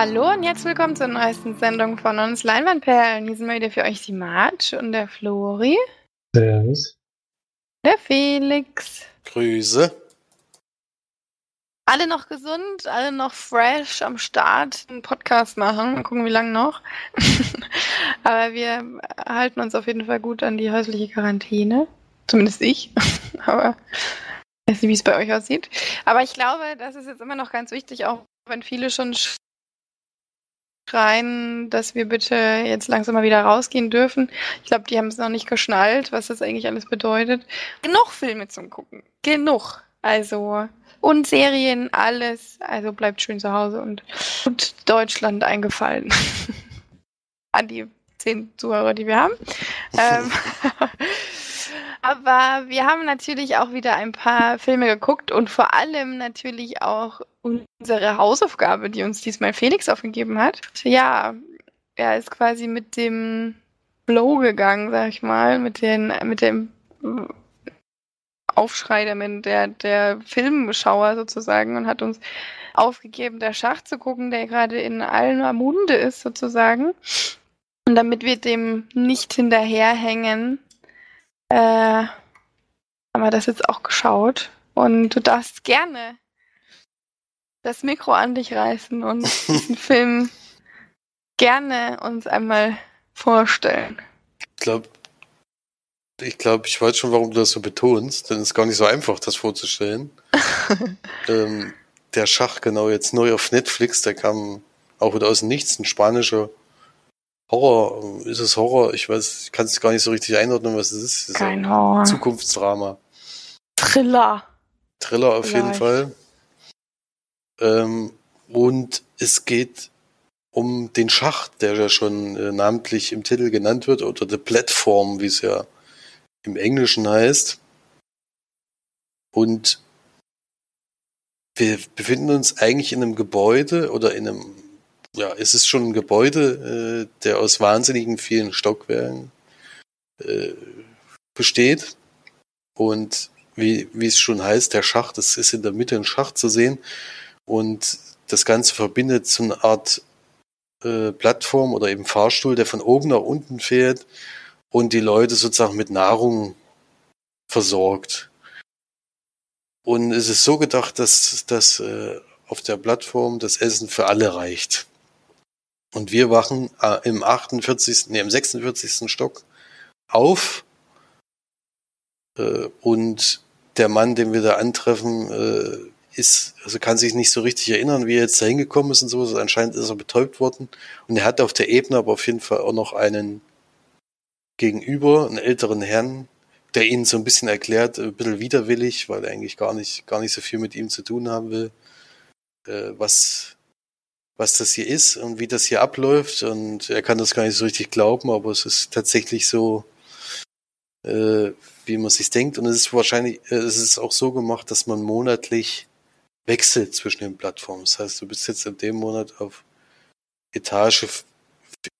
Hallo und jetzt willkommen zur neuesten Sendung von uns Leinwandperlen. Hier sind wir wieder für euch die Marge und der Flori. Servus. Der Felix. Grüße. Alle noch gesund, alle noch fresh am Start, einen Podcast machen. Mal gucken, wie lange noch. Aber wir halten uns auf jeden Fall gut an die häusliche Quarantäne. Zumindest ich. Aber ich weiß nicht, wie es bei euch aussieht. Aber ich glaube, das ist jetzt immer noch ganz wichtig, auch wenn viele schon schreien, dass wir bitte jetzt langsam mal wieder rausgehen dürfen. Ich glaube, die haben es noch nicht geschnallt, was das eigentlich alles bedeutet. Genug Filme zum Gucken. Genug. Also, und Serien, alles. Also bleibt schön zu Hause und, und Deutschland eingefallen. An die zehn Zuhörer, die wir haben. ähm, aber wir haben natürlich auch wieder ein paar Filme geguckt und vor allem natürlich auch unsere Hausaufgabe, die uns diesmal Felix aufgegeben hat. Ja, er ist quasi mit dem Blow gegangen, sag ich mal, mit, den, mit dem Aufschrei der, der, der Filmschauer sozusagen und hat uns aufgegeben, der Schach zu gucken, der gerade in aller Munde ist sozusagen. Und damit wir dem nicht hinterherhängen, äh, haben wir das jetzt auch geschaut. Und du darfst gerne das Mikro an dich reißen und diesen Film gerne uns einmal vorstellen. Ich glaube, ich glaube, ich weiß schon, warum du das so betonst, denn es ist gar nicht so einfach, das vorzustellen. ähm, der Schach, genau, jetzt neu auf Netflix, der kam auch wieder aus dem Nichts, ein spanischer Horror. Ist es Horror? Ich weiß, ich kann es gar nicht so richtig einordnen, was es ist. ist Kein Horror. Zukunftsdrama. Thriller. Thriller auf Vielleicht. jeden Fall. Ähm, und es geht um den Schach, der ja schon äh, namentlich im Titel genannt wird, oder The Platform, wie es ja im Englischen heißt. Und wir befinden uns eigentlich in einem Gebäude oder in einem, ja, es ist schon ein Gebäude, äh, der aus wahnsinnigen vielen Stockwerken äh, besteht. Und wie, wie es schon heißt, der Schacht, es ist in der Mitte ein Schacht zu sehen. Und das Ganze verbindet so eine Art äh, Plattform oder eben Fahrstuhl, der von oben nach unten fährt und die Leute sozusagen mit Nahrung versorgt. Und es ist so gedacht, dass, dass äh, auf der Plattform das Essen für alle reicht. Und wir wachen äh, im 48., nee, im 46. Stock auf äh, und der Mann, den wir da antreffen, äh, ist, also kann sich nicht so richtig erinnern, wie er jetzt da hingekommen ist und so. Also anscheinend ist er betäubt worden. Und er hat auf der Ebene aber auf jeden Fall auch noch einen gegenüber, einen älteren Herrn, der ihn so ein bisschen erklärt, ein bisschen widerwillig, weil er eigentlich gar nicht, gar nicht so viel mit ihm zu tun haben will, äh, was, was das hier ist und wie das hier abläuft. Und er kann das gar nicht so richtig glauben, aber es ist tatsächlich so, äh, wie man sich denkt. Und es ist wahrscheinlich, äh, es ist auch so gemacht, dass man monatlich wechselt zwischen den Plattformen. Das heißt, du bist jetzt in dem Monat auf Etage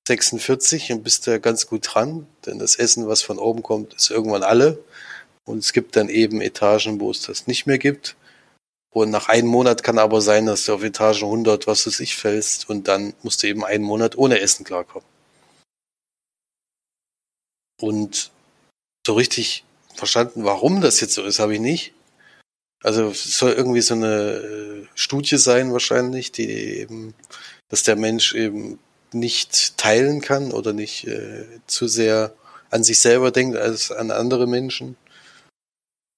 46 und bist da ganz gut dran, denn das Essen, was von oben kommt, ist irgendwann alle. Und es gibt dann eben Etagen, wo es das nicht mehr gibt. Und nach einem Monat kann aber sein, dass du auf Etage 100, was du sich fällst, und dann musst du eben einen Monat ohne Essen klarkommen. Und so richtig verstanden, warum das jetzt so ist, habe ich nicht. Also es soll irgendwie so eine äh, Studie sein wahrscheinlich, die eben, dass der Mensch eben nicht teilen kann oder nicht äh, zu sehr an sich selber denkt als an andere Menschen.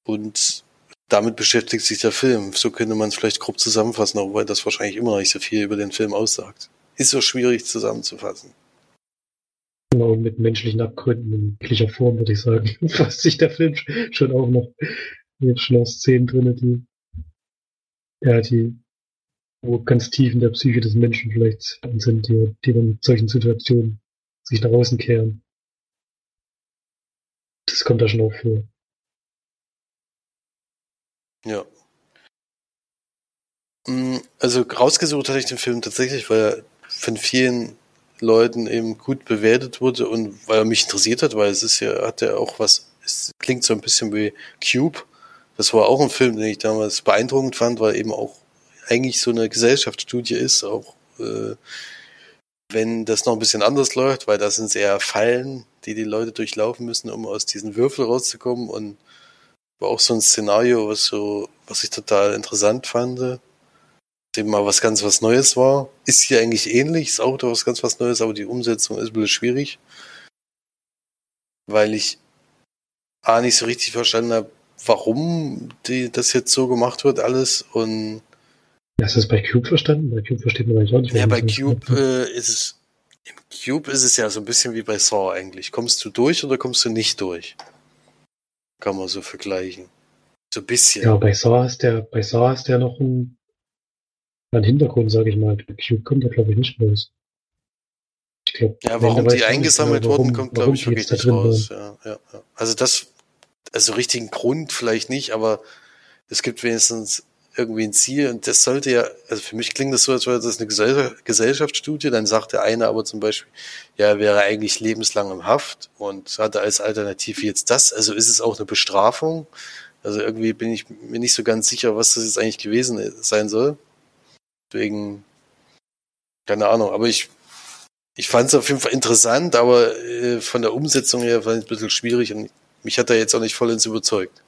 Und damit beschäftigt sich der Film. So könnte man es vielleicht grob zusammenfassen, obwohl das wahrscheinlich immer noch nicht so viel über den Film aussagt. Ist so schwierig zusammenzufassen. Genau, mit menschlichen Abgründen in jeglicher Form, würde ich sagen. Fasst sich der Film schon auch noch jetzt schon aus Szenen drin, die ja, die wo ganz tief in der Psyche des Menschen vielleicht sind, die, die dann in solchen Situationen sich nach außen kehren. Das kommt da schon auch vor. Ja. Mm, also rausgesucht hatte ich den Film tatsächlich, weil er von vielen Leuten eben gut bewertet wurde und weil er mich interessiert hat, weil es ist ja, hat ja auch was, es klingt so ein bisschen wie Cube. Das war auch ein Film, den ich damals beeindruckend fand, weil eben auch eigentlich so eine Gesellschaftsstudie ist, auch äh, wenn das noch ein bisschen anders läuft, weil das sind eher Fallen, die die Leute durchlaufen müssen, um aus diesen Würfeln rauszukommen und war auch so ein Szenario, was so, was ich total interessant fand, dem mal was ganz was Neues war. Ist hier eigentlich ähnlich, ist auch was ganz was Neues, aber die Umsetzung ist ein bisschen schwierig, weil ich A nicht so richtig verstanden habe, warum die, das jetzt so gemacht wird alles und Hast du das bei Cube verstanden? Bei Cube versteht man eigentlich auch nicht. Ja, bei Cube äh, ist es im Cube ist es ja so ein bisschen wie bei Saw eigentlich. Kommst du durch oder kommst du nicht durch? Kann man so vergleichen. So ein bisschen. Ja, bei Saw ist der, bei Saw ist der noch ein, ein Hintergrund, sage ich mal. Cube kommt der, glaube ich, nicht raus. Ich glaub, ja, warum die eingesammelt genau, wurden, kommt, glaube ich, wirklich nicht raus. Ja, ja, ja. Also das, also richtigen Grund vielleicht nicht, aber es gibt wenigstens irgendwie ein Ziel. Und das sollte ja, also für mich klingt das so, als wäre das eine Gesellschaftsstudie, dann sagt der eine aber zum Beispiel, ja, er wäre eigentlich lebenslang im Haft und hatte als Alternative jetzt das, also ist es auch eine Bestrafung, also irgendwie bin ich mir nicht so ganz sicher, was das jetzt eigentlich gewesen sein soll, deswegen, keine Ahnung, aber ich, ich fand es auf jeden Fall interessant, aber äh, von der Umsetzung her fand ich es ein bisschen schwierig und mich hat er jetzt auch nicht vollends überzeugt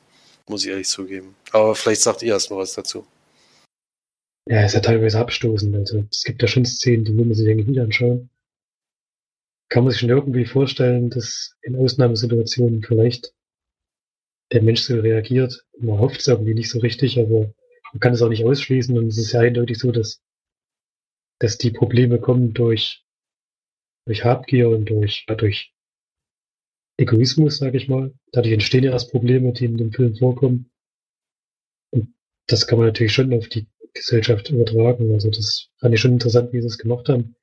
muss ich ehrlich zugeben. Aber vielleicht sagt ihr erst mal was dazu. Ja, ist ja teilweise abstoßend. Also es gibt ja schon Szenen, die will man sich eigentlich nicht anschauen. Kann man sich schon irgendwie vorstellen, dass in Ausnahmesituationen vielleicht der Mensch so reagiert. Man hofft es irgendwie nicht so richtig, aber man kann es auch nicht ausschließen. Und es ist ja eindeutig so, dass, dass die Probleme kommen durch, durch Habgier und durch, durch Egoismus, sage ich mal. Dadurch entstehen ja erst Probleme, die in dem Film vorkommen. Und das kann man natürlich schon auf die Gesellschaft übertragen. Also das fand ich schon interessant, wie sie es gemacht haben.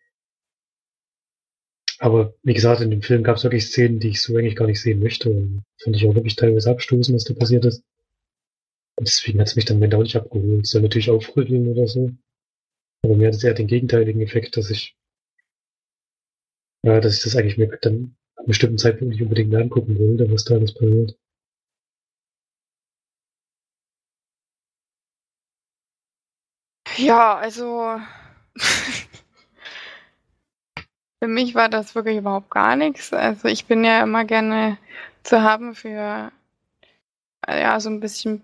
Aber wie gesagt, in dem Film gab es wirklich Szenen, die ich so eigentlich gar nicht sehen möchte. Und fand ich auch wirklich teilweise abstoßen, was da passiert ist. Und deswegen hat es mich dann am auch nicht abgeholt. Soll natürlich aufrütteln oder so. Aber mir hat es eher den gegenteiligen Effekt, dass ich, ja, dass ich das eigentlich mir dann einem bestimmten Zeitpunkt nicht unbedingt angucken will, was da alles passiert. Ja, also für mich war das wirklich überhaupt gar nichts. Also ich bin ja immer gerne zu haben für ja so ein bisschen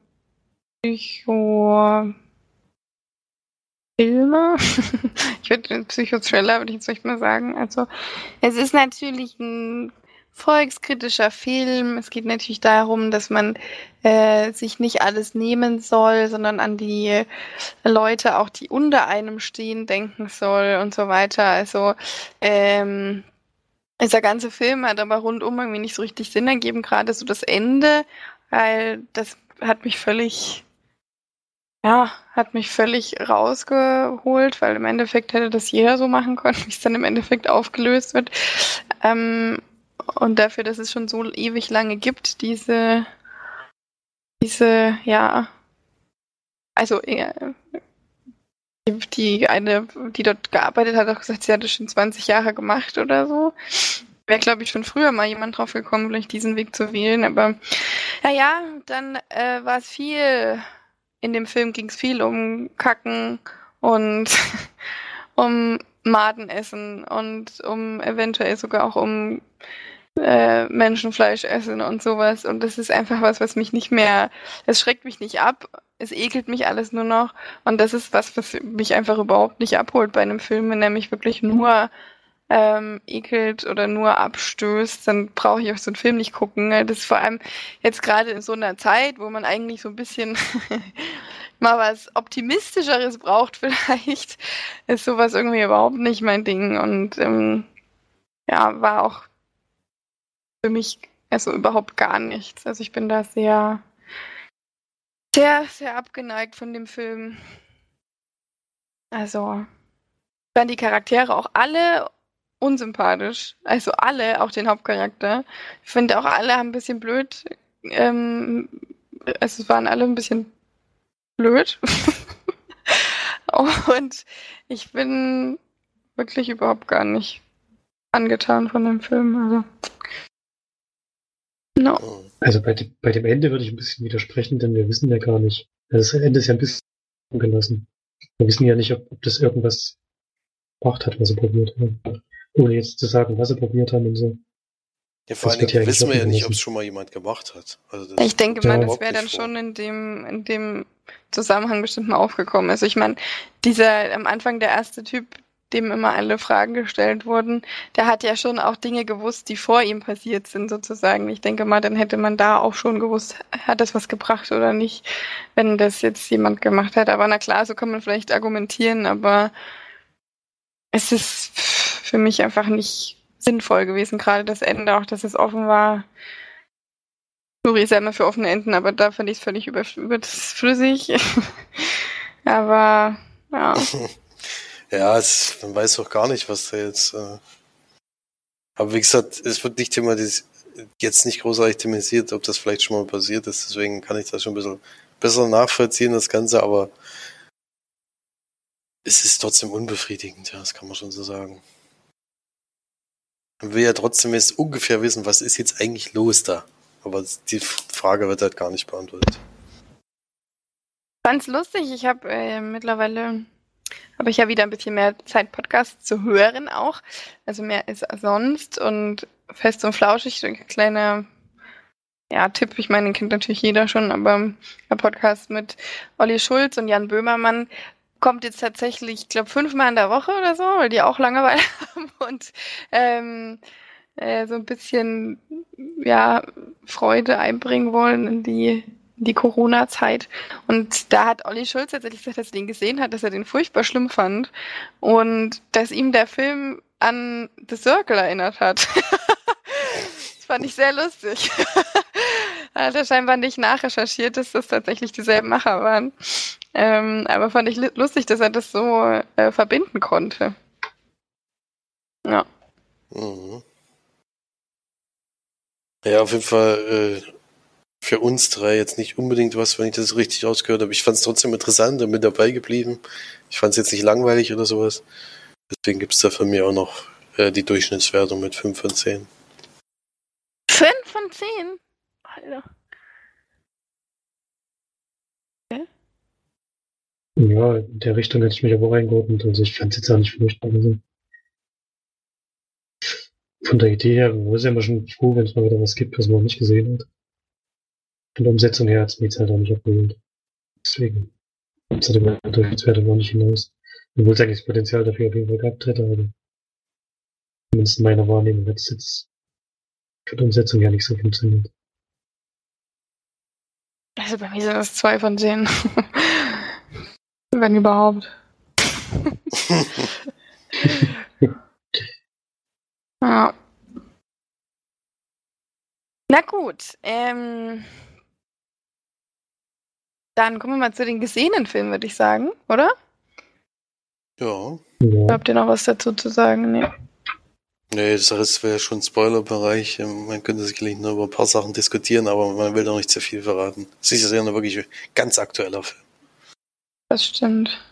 Psycho Filme. ich würde Psychothriller, würde ich jetzt nicht mehr sagen. Also, es ist natürlich ein volkskritischer Film. Es geht natürlich darum, dass man äh, sich nicht alles nehmen soll, sondern an die Leute, auch die unter einem stehen, denken soll und so weiter. Also, ähm, dieser ganze Film hat aber rundum irgendwie nicht so richtig Sinn ergeben, gerade so das Ende, weil das hat mich völlig ja, hat mich völlig rausgeholt, weil im Endeffekt hätte das jeder so machen können, wie es dann im Endeffekt aufgelöst wird. Ähm, und dafür, dass es schon so ewig lange gibt, diese, diese, ja, also äh, die eine, die dort gearbeitet hat, hat auch gesagt, sie hat das schon 20 Jahre gemacht oder so. Wäre, glaube ich, schon früher mal jemand drauf gekommen, vielleicht diesen Weg zu wählen. Aber naja, dann äh, war es viel in dem Film ging es viel um Kacken und um Madenessen und um eventuell sogar auch um äh, Menschenfleisch essen und sowas. Und das ist einfach was, was mich nicht mehr, es schreckt mich nicht ab, es ekelt mich alles nur noch. Und das ist was, was mich einfach überhaupt nicht abholt bei einem Film, wenn er mich wirklich nur ähm, ekelt oder nur abstößt, dann brauche ich auch so einen Film nicht gucken. Das ist vor allem jetzt gerade in so einer Zeit, wo man eigentlich so ein bisschen mal was Optimistischeres braucht vielleicht, ist sowas irgendwie überhaupt nicht mein Ding. Und ähm, ja, war auch für mich also überhaupt gar nichts. Also ich bin da sehr, sehr, sehr abgeneigt von dem Film. Also dann die Charaktere auch alle unsympathisch. Also alle, auch den Hauptcharakter. Ich finde auch alle haben ein bisschen blöd. Ähm, also es waren alle ein bisschen blöd. Und ich bin wirklich überhaupt gar nicht angetan von dem Film. Also, no. also bei, bei dem Ende würde ich ein bisschen widersprechen, denn wir wissen ja gar nicht. Also das Ende ist ja ein bisschen gelassen. Wir wissen ja nicht, ob, ob das irgendwas gebracht hat, was sie probiert haben. Ohne jetzt zu sagen, was sie probiert haben und so. Ja, vor Das allen wird ja Dingen wissen wir ja nicht, ob es schon mal jemand gemacht hat. Also das Ich denke mal, das wäre dann vor. schon in dem, in dem Zusammenhang bestimmt mal aufgekommen. Also ich meine, dieser am Anfang der erste Typ, dem immer alle Fragen gestellt wurden, der hat ja schon auch Dinge gewusst, die vor ihm passiert sind, sozusagen. Ich denke mal, dann hätte man da auch schon gewusst, hat das was gebracht oder nicht, wenn das jetzt jemand gemacht hat. Aber na klar, so kann man vielleicht argumentieren, aber es ist für mich einfach nicht sinnvoll gewesen, gerade das Ende, auch dass es offen war. Sorry, ist ja immer für offene Enden, aber da fand ich es völlig überf- überflüssig. aber ja. Ja, es, man weiß auch gar nicht, was da jetzt. Äh aber wie gesagt, es wird nicht thematisiert, jetzt nicht großartig thematisiert, ob das vielleicht schon mal passiert ist. Deswegen kann ich das schon ein bisschen besser nachvollziehen, das Ganze. Aber es ist trotzdem unbefriedigend, ja, das kann man schon so sagen. Will ja trotzdem jetzt ungefähr wissen, was ist jetzt eigentlich los da. Aber die Frage wird halt gar nicht beantwortet. Fand's lustig. Ich habe äh, mittlerweile habe ich ja wieder ein bisschen mehr Zeit, Podcasts zu hören auch. Also mehr als sonst und fest und flauschig, ein kleiner ja, Tipp, ich meine, den kennt natürlich jeder schon, aber der Podcast mit Olli Schulz und Jan Böhmermann kommt jetzt tatsächlich, ich glaube, fünfmal in der Woche oder so, weil die auch Langeweile haben und ähm, äh, so ein bisschen ja, Freude einbringen wollen in die, die Corona-Zeit. Und da hat Olli Schulz tatsächlich gesagt, dass er den gesehen hat, dass er den furchtbar schlimm fand und dass ihm der Film an The Circle erinnert hat. das fand ich sehr lustig. hat er scheinbar nicht nachrecherchiert, dass das tatsächlich dieselben Macher waren. Ähm, aber fand ich lustig, dass er das so äh, verbinden konnte. Ja. Mhm. Ja, auf jeden Fall äh, für uns drei jetzt nicht unbedingt was, wenn ich das richtig ausgehört habe. Ich fand es trotzdem interessant und mit dabei geblieben. Ich fand es jetzt nicht langweilig oder sowas. Deswegen gibt es da von mir auch noch äh, die Durchschnittswertung mit 5 von 10. Fünf von zehn? Alter. Ja, in der Richtung hätte ich mich aber auch eingeordnet. Also ich fand es jetzt auch nicht furchtbar. Also von der Idee her, wir sind ja immer schon froh, wenn es mal wieder was gibt, was man noch nicht gesehen hat. Von der Umsetzung her hat es mir jetzt halt auch nicht abgeholt. Deswegen es halt immer Durchschnittswerte noch nicht hinaus. Obwohl es eigentlich das Potenzial dafür auf jeden Fall gehabt hätte, aber zumindest in meiner Wahrnehmung hat es jetzt von der Umsetzung ja nicht so funktioniert. Also bei mir sind das zwei von zehn. Wenn überhaupt. ja. Na gut, ähm, dann kommen wir mal zu den gesehenen Filmen, würde ich sagen, oder? Ja. Habt ihr noch was dazu zu sagen? Nee. Nee, das wäre schon Spoilerbereich. Ähm, Man könnte sicherlich nur über ein paar Sachen diskutieren, aber man will doch nicht zu viel verraten. Es ist ja ein wirklich ganz aktueller Film. Das stimmt.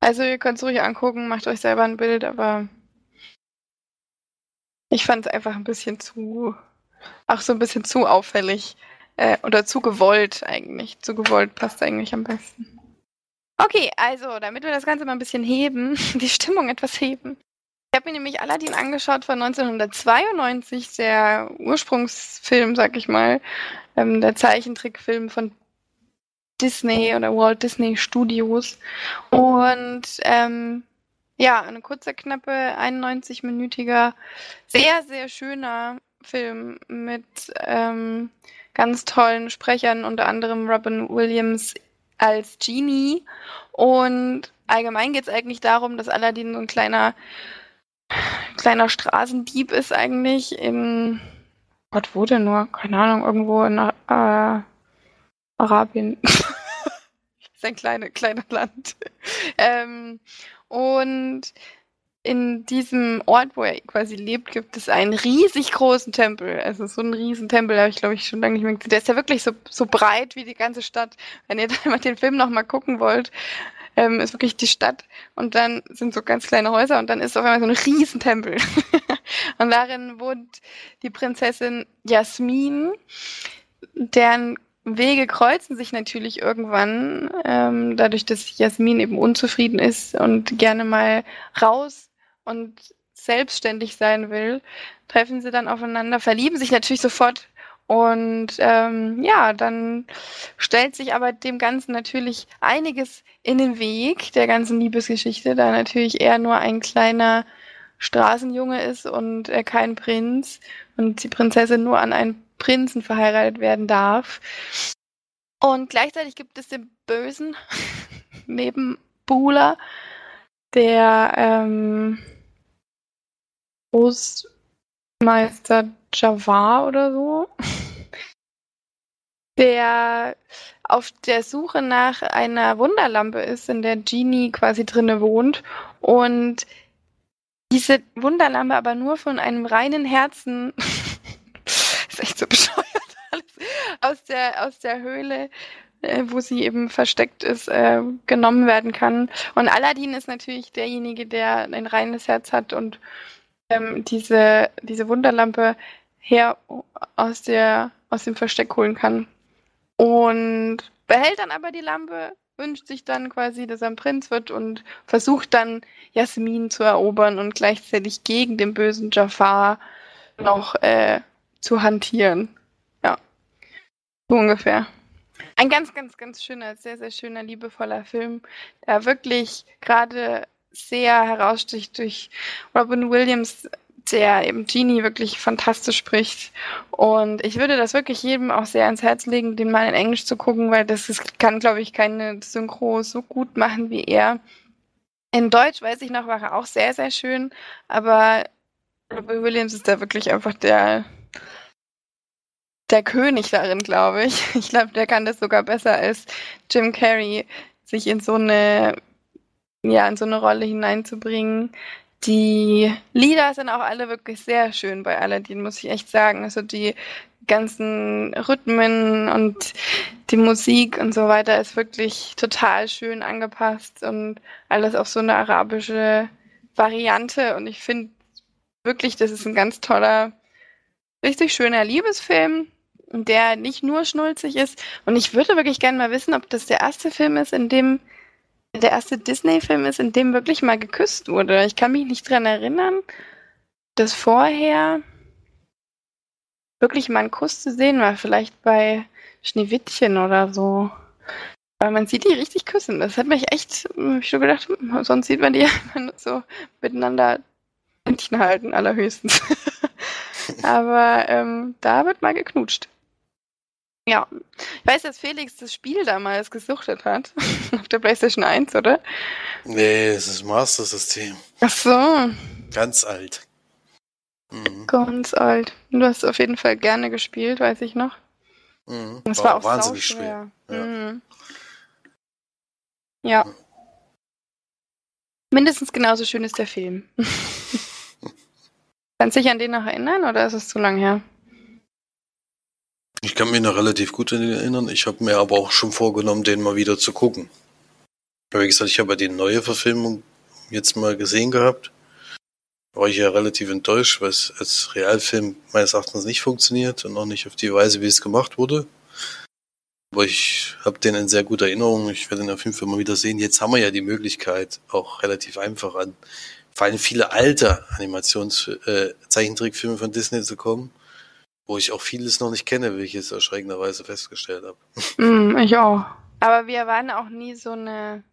Also ihr könnt es ruhig angucken, macht euch selber ein Bild, aber ich fand es einfach ein bisschen zu, auch so ein bisschen zu auffällig äh, oder zu gewollt eigentlich. Zu gewollt passt eigentlich am besten. Okay, also damit wir das Ganze mal ein bisschen heben, die Stimmung etwas heben. Ich habe mir nämlich Aladdin angeschaut von 1992, der Ursprungsfilm, sag ich mal, ähm, der Zeichentrickfilm von Disney oder Walt Disney Studios. Und ähm, ja, ein kurzer, knappe 91-minütiger, sehr, sehr schöner Film mit ähm, ganz tollen Sprechern, unter anderem Robin Williams als Genie. Und allgemein geht es eigentlich darum, dass Aladdin so ein kleiner, kleiner Straßendieb ist eigentlich in, Gott, wo denn nur? Keine Ahnung, irgendwo in äh, Arabien. ist ein kleine, kleiner Land. ähm, und in diesem Ort, wo er quasi lebt, gibt es einen riesig großen Tempel. Also so einen riesen Tempel habe ich, glaube ich, schon lange nicht mehr gesehen. Der ist ja wirklich so, so breit wie die ganze Stadt. Wenn ihr dann mal den Film nochmal gucken wollt, ähm, ist wirklich die Stadt und dann sind so ganz kleine Häuser und dann ist auf einmal so ein riesen Tempel. und darin wohnt die Prinzessin Jasmin, deren Wege kreuzen sich natürlich irgendwann, ähm, dadurch, dass Jasmin eben unzufrieden ist und gerne mal raus und selbstständig sein will, treffen sie dann aufeinander, verlieben sich natürlich sofort und ähm, ja, dann stellt sich aber dem Ganzen natürlich einiges in den Weg, der ganzen Liebesgeschichte, da natürlich er nur ein kleiner Straßenjunge ist und er kein Prinz und die Prinzessin nur an einen Prinzen verheiratet werden darf. Und gleichzeitig gibt es den bösen Nebenbuhler, der ähm, Großmeister Jafar oder so, der auf der Suche nach einer Wunderlampe ist, in der Genie quasi drinne wohnt und diese Wunderlampe aber nur von einem reinen Herzen ist echt so bescheuert alles aus der aus der Höhle äh, wo sie eben versteckt ist, äh, genommen werden kann. Und Aladdin ist natürlich derjenige, der ein reines Herz hat und ähm, diese, diese Wunderlampe her aus, der, aus dem Versteck holen kann. Und behält dann aber die Lampe, wünscht sich dann quasi, dass er ein Prinz wird und versucht dann Jasmin zu erobern und gleichzeitig gegen den bösen Jafar noch äh, zu hantieren. Ja, so ungefähr. Ein ganz, ganz, ganz schöner, sehr, sehr schöner, liebevoller Film, der wirklich gerade sehr heraussticht durch Robin Williams, der eben Genie wirklich fantastisch spricht. Und ich würde das wirklich jedem auch sehr ans Herz legen, den mal in Englisch zu gucken, weil das ist, kann, glaube ich, keine Synchro so gut machen wie er. In Deutsch, weiß ich noch, war er auch sehr, sehr schön, aber Robin Williams ist da wirklich einfach der, der König darin, glaube ich. Ich glaube, der kann das sogar besser als Jim Carrey, sich in so eine, ja, in so eine Rolle hineinzubringen. Die Lieder sind auch alle wirklich sehr schön bei Aladdin, muss ich echt sagen. Also die ganzen Rhythmen und die Musik und so weiter ist wirklich total schön angepasst und alles auf so eine arabische Variante. Und ich finde wirklich, das ist ein ganz toller, richtig schöner Liebesfilm der nicht nur schnulzig ist. Und ich würde wirklich gerne mal wissen, ob das der erste Film ist, in dem der erste Disney-Film ist, in dem wirklich mal geküsst wurde. Ich kann mich nicht dran erinnern, dass vorher wirklich mal ein Kuss zu sehen war. Vielleicht bei Schneewittchen oder so. Weil man sieht die richtig küssen. Das hat mich echt, hab ich schon gedacht, hm, sonst sieht man die einfach so miteinander Händchen halten, allerhöchstens. Aber ähm, da wird mal geknutscht. Ja. Ich weiß, dass Felix das Spiel damals gesuchtet hat. Auf der PlayStation 1, oder? Nee, es ist Master System. Ach so. Ganz alt. Mhm. Ganz alt. Du hast auf jeden Fall gerne gespielt, weiß ich noch. Mhm. Das war, war auch wahnsinnig schwer. Ja. Mhm. ja. Mindestens genauso schön ist der Film. Kannst du dich an den noch erinnern oder ist es zu lang her? Ich kann mich noch relativ gut an den erinnern. Ich habe mir aber auch schon vorgenommen, den mal wieder zu gucken. Wie gesagt, ich habe ja die neue Verfilmung jetzt mal gesehen gehabt. Da war ich ja relativ enttäuscht, weil es als Realfilm meines Erachtens nicht funktioniert und auch nicht auf die Weise, wie es gemacht wurde. Aber ich habe den in sehr guter Erinnerung. Ich werde ihn auf jeden Fall mal wieder sehen. Jetzt haben wir ja die Möglichkeit, auch relativ einfach an vor allem viele alte Animations-Zeichentrickfilme äh, von Disney zu kommen wo ich auch vieles noch nicht kenne, wie ich es erschreckenderweise festgestellt habe. Mm, ich auch. Aber wir waren auch nie so eine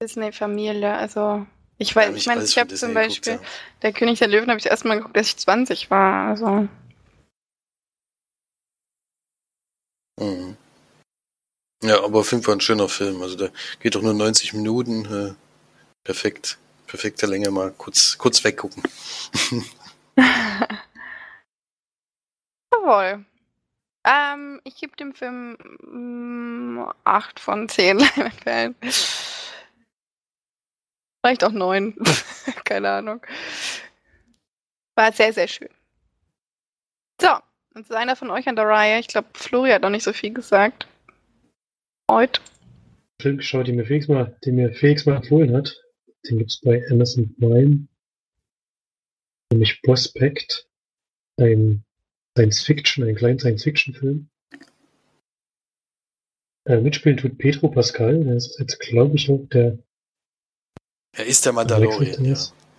Disney-Familie. Also ich weiß, ja, ich meine, ich habe zum Beispiel geguckt, ja. der König der Löwen habe ich erstmal geguckt, als ich 20 war. Also. Mhm. Ja, aber auf jeden Fall ein schöner Film. Also der geht doch nur 90 Minuten. Äh, perfekt. Perfekte Länge mal kurz, kurz weggucken. Jawohl. Ähm, ich gebe dem Film mm, 8 von 10 Leinwandperlen. Vielleicht auch 9. Keine Ahnung. War sehr, sehr schön. So, jetzt ist einer von euch an der Reihe. Ich glaube, Flori hat noch nicht so viel gesagt. Heute. Film geschaut, den mir Felix mal, den mir Felix mal empfohlen hat. Den gibt es bei Amazon Prime. Nämlich Prospect. Ein Science-Fiction, einen kleinen Science-Fiction-Film. Äh, mitspielen tut Pedro Pascal, der ist jetzt, glaube ich, auch der. Er ist der Mandalorian, ja.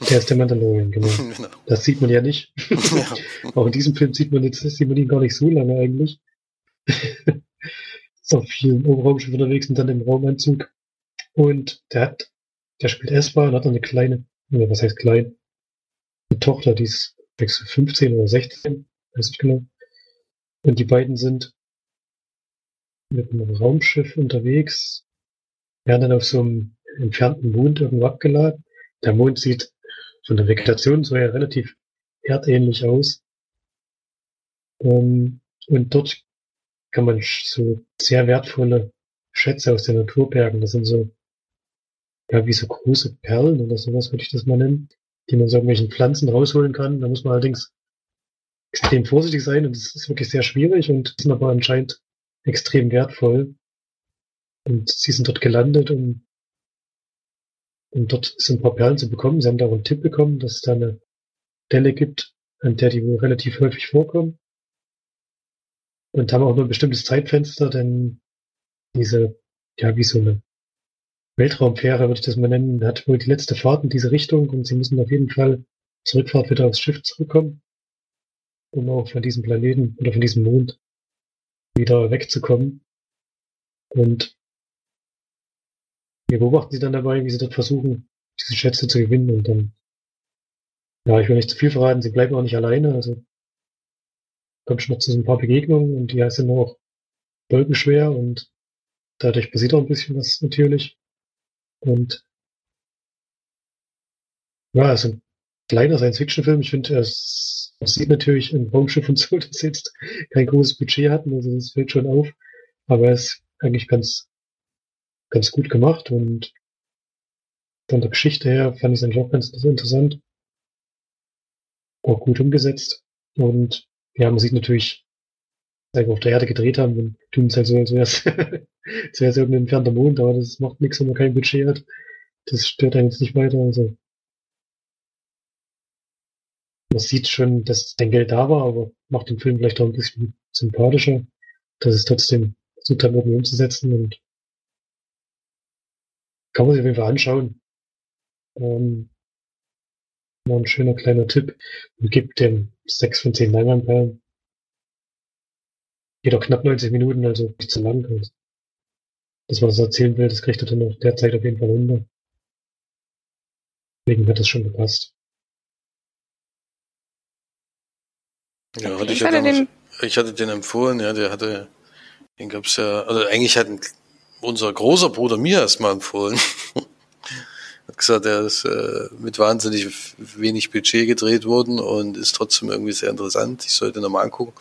Der ist der Mandalorian, genau. genau. Das sieht man ja nicht. Ja. Auch in diesem Film sieht man jetzt, sieht man ihn gar nicht so lange eigentlich. ist auch viel im Raumschiff unterwegs und dann im Raumanzug. Und der hat, der spielt und hat eine kleine, oder was heißt klein? Eine Tochter, die ist 15 oder 16, weiß nicht genau. Und die beiden sind mit einem Raumschiff unterwegs, werden dann auf so einem entfernten Mond irgendwo abgeladen. Der Mond sieht von der Vegetation so ja relativ erdähnlich aus. Ähm, und dort kann man so sehr wertvolle Schätze aus der Natur bergen. Das sind so, ja, wie so große Perlen oder sowas würde ich das mal nennen, die man aus irgendwelchen Pflanzen rausholen kann. Da muss man allerdings extrem vorsichtig sein und es ist wirklich sehr schwierig und sind aber anscheinend extrem wertvoll. Und sie sind dort gelandet, um, um dort so ein paar Perlen zu bekommen. Sie haben da auch einen Tipp bekommen, dass es da eine Stelle gibt, an der die wohl relativ häufig vorkommen. Und haben auch nur ein bestimmtes Zeitfenster, denn diese, ja, wie so eine Weltraumfähre, würde ich das mal nennen, hat wohl die letzte Fahrt in diese Richtung und sie müssen auf jeden Fall zur Rückfahrt wieder aufs Schiff zurückkommen, um auch von diesem Planeten oder von diesem Mond wieder wegzukommen. Und wir beobachten sie dann dabei, wie sie dort versuchen, diese Schätze zu gewinnen und dann, ja, ich will nicht zu viel verraten, sie bleiben auch nicht alleine, also kommt schon noch zu so ein paar Begegnungen und die sind auch folgenschwer und dadurch passiert auch ein bisschen was natürlich. Und ja, also ein kleiner Science-Fiction-Film. Ich finde, es es sieht natürlich ein Raumschiff und so, das jetzt kein großes Budget hatten, also das fällt schon auf. Aber er ist eigentlich ganz, ganz gut gemacht und von der Geschichte her fand ich es eigentlich auch ganz interessant. Auch gut umgesetzt. Und ja, man sieht natürlich, wir auf der Erde gedreht haben und tun es halt so, als wäre es irgendein entfernter Mond, aber das macht nichts, wenn man kein Budget hat. Das stört einen jetzt nicht weiter. Also man sieht schon, dass dein Geld da war, aber macht den Film vielleicht auch ein bisschen sympathischer, dass es trotzdem hat, irgendwie umzusetzen und kann man sich auf jeden Fall anschauen. Ähm, war ein schöner kleiner Tipp und gibt dem 6 von 10 Leinwandperlen. Geht auch knapp 90 Minuten, also nicht zu lang. Also das, was er erzählen will, das kriegt er dann auch derzeit auf jeden Fall runter. Deswegen hat das schon gepasst. Ja, hatte ich, hatte den- ich hatte den empfohlen, ja, der hatte, den gab's ja, also eigentlich hat unser großer Bruder mir erstmal empfohlen. hat gesagt, er ist äh, mit wahnsinnig wenig Budget gedreht worden und ist trotzdem irgendwie sehr interessant. Ich sollte ihn nochmal angucken.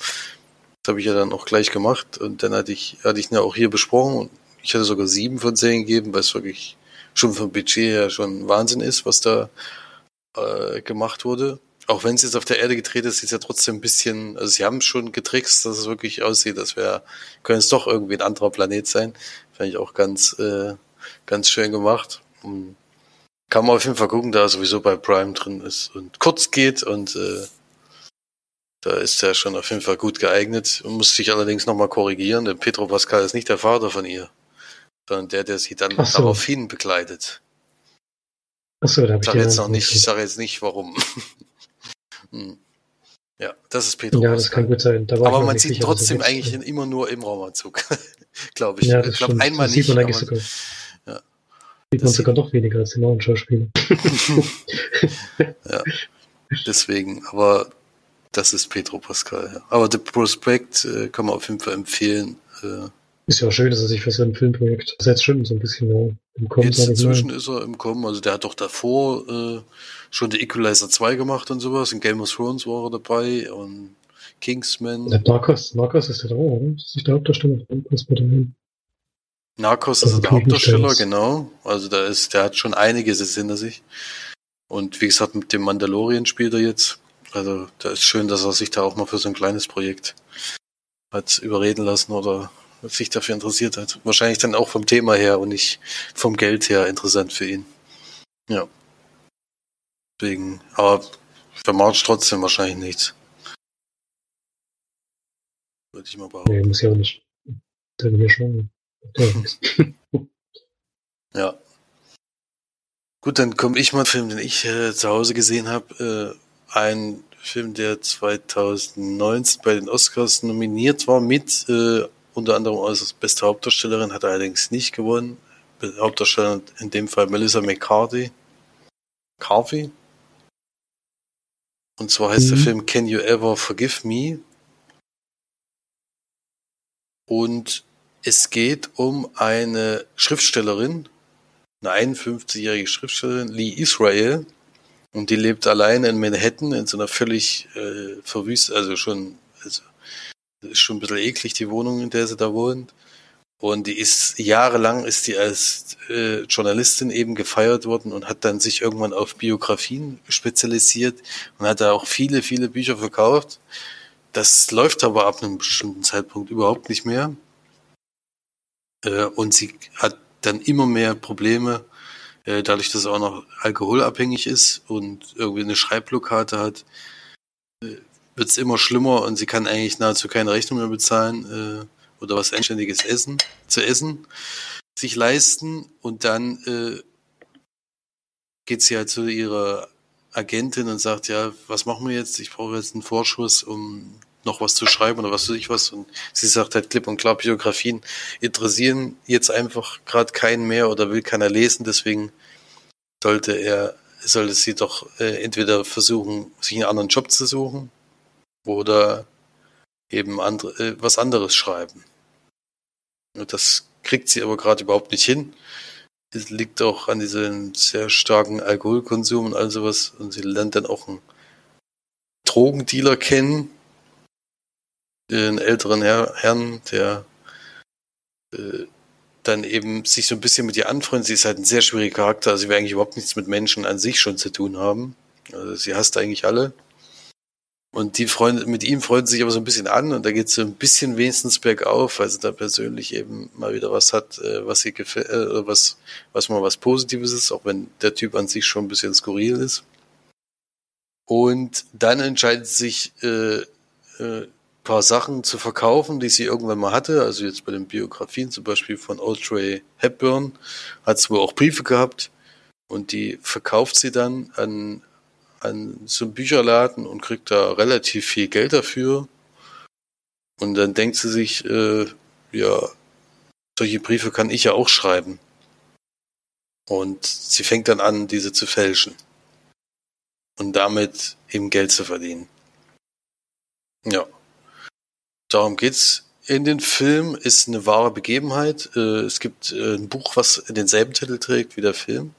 Das habe ich ja dann auch gleich gemacht und dann hatte ich, hatte ich ihn ja auch hier besprochen und ich hatte sogar sieben von zehn gegeben, weil es wirklich schon vom Budget her schon Wahnsinn ist, was da äh, gemacht wurde. Auch wenn es jetzt auf der Erde gedreht ist, ist es ja trotzdem ein bisschen, also sie haben schon getrickst, dass es wirklich aussieht, als wäre, könnte es doch irgendwie ein anderer Planet sein. Fand ich auch ganz, äh, ganz schön gemacht. Und kann man auf jeden Fall gucken, da sowieso bei Prime drin ist und kurz geht und äh, da ist er schon auf jeden Fall gut geeignet. Muss sich allerdings nochmal korrigieren, denn Pedro Pascal ist nicht der Vater von ihr, sondern der, der sie dann so. daraufhin begleitet. Achso, da Ich ich jetzt noch nicht, ich sage jetzt nicht warum. Hm. ja, das ist Pedro Ja, das Pascal. kann gut sein. Ich Aber man sieht sicher, er trotzdem jetzt- eigentlich immer nur im Raumanzug. Glaube ich. Ja, ich das glaube stimmt. einmal das nicht. Sieht man eigentlich sogar. Ja. Sieht man sogar noch weniger als den neuen Schauspieler. ja, deswegen. Aber das ist Pedro Pascal. Ja. Aber The Prospect äh, kann man auf jeden Fall empfehlen. Äh, Ist ja schön, dass er sich für so ein Filmprojekt ist jetzt schon so ein bisschen ja, im Kommen, jetzt inzwischen ist er im Kommen. Also der hat doch davor äh, schon The Equalizer 2 gemacht und sowas. In Game of Thrones war er dabei und Kingsman. Der Narcos, Narcos ist der da, oder? Das ist nicht der Hauptdarsteller von Narcos ist Also er der. Hauptdarsteller, genau. Also da ist, der hat schon einiges jetzt hinter sich. Und wie gesagt, mit dem Mandalorian spielt er jetzt. Also da ist schön, dass er sich da auch mal für so ein kleines Projekt hat überreden lassen oder sich dafür interessiert hat. Wahrscheinlich dann auch vom Thema her und nicht vom Geld her interessant für ihn. Ja. Deswegen, aber für March trotzdem wahrscheinlich nichts. Würde ich mal behaupten. Nee, muss ja auch nicht. Dann hier schon. Ja. Gut, dann komme ich mal einen Film, den ich äh, zu Hause gesehen habe. Äh, ein Film, der 2019 bei den Oscars nominiert war, mit äh, unter anderem als beste Hauptdarstellerin, hat er allerdings nicht gewonnen. Hauptdarstellerin in dem Fall Melissa McCarthy. Carvey. Und zwar heißt mhm. der Film Can You Ever Forgive Me? Und es geht um eine Schriftstellerin, eine 51-jährige Schriftstellerin, Lee Israel. Und die lebt alleine in Manhattan in so einer völlig äh, verwüstet, also schon, also ist schon ein bisschen eklig, die Wohnung, in der sie da wohnt. Und die ist jahrelang ist die als äh, Journalistin eben gefeiert worden und hat dann sich irgendwann auf Biografien spezialisiert und hat da auch viele, viele Bücher verkauft. Das läuft aber ab einem bestimmten Zeitpunkt überhaupt nicht mehr. Äh, und sie hat dann immer mehr Probleme, äh, dadurch, dass er auch noch alkoholabhängig ist und irgendwie eine Schreibblockade hat, äh, wird es immer schlimmer und sie kann eigentlich nahezu keine Rechnung mehr bezahlen äh, oder was Anständiges essen, zu essen, sich leisten und dann äh, geht sie halt zu ihrer Agentin und sagt, ja, was machen wir jetzt? Ich brauche jetzt einen Vorschuss, um noch was zu schreiben oder was weiß ich was. Und sie sagt halt klipp und klar, Biografien interessieren jetzt einfach gerade keinen mehr oder will keiner lesen. Deswegen sollte er, sollte sie doch äh, entweder versuchen, sich einen anderen Job zu suchen oder eben andere, äh, was anderes schreiben. Und das kriegt sie aber gerade überhaupt nicht hin. Es liegt auch an diesem sehr starken Alkoholkonsum und all sowas. Und sie lernt dann auch einen Drogendealer kennen, einen älteren Herr, Herrn, der äh, dann eben sich so ein bisschen mit ihr anfreundet. Sie ist halt ein sehr schwieriger Charakter. Also sie will eigentlich überhaupt nichts mit Menschen an sich schon zu tun haben. Also sie hasst eigentlich alle. Und die Freunde, mit ihm freuen sich aber so ein bisschen an und da geht es so ein bisschen wenigstens bergauf, weil sie da persönlich eben mal wieder was hat, äh, was sie gefällt, äh, was, was mal was Positives ist, auch wenn der Typ an sich schon ein bisschen skurril ist. Und dann entscheidet sich äh, äh, paar Sachen zu verkaufen, die sie irgendwann mal hatte. Also jetzt bei den Biografien zum Beispiel von Audrey Hepburn hat sie wohl auch Briefe gehabt und die verkauft sie dann an an so einem Bücherladen und kriegt da relativ viel Geld dafür. Und dann denkt sie sich, äh, ja, solche Briefe kann ich ja auch schreiben. Und sie fängt dann an, diese zu fälschen. Und damit eben Geld zu verdienen. Ja. Darum geht's in den Film, ist eine wahre Begebenheit. Äh, es gibt äh, ein Buch, was denselben Titel trägt wie der Film.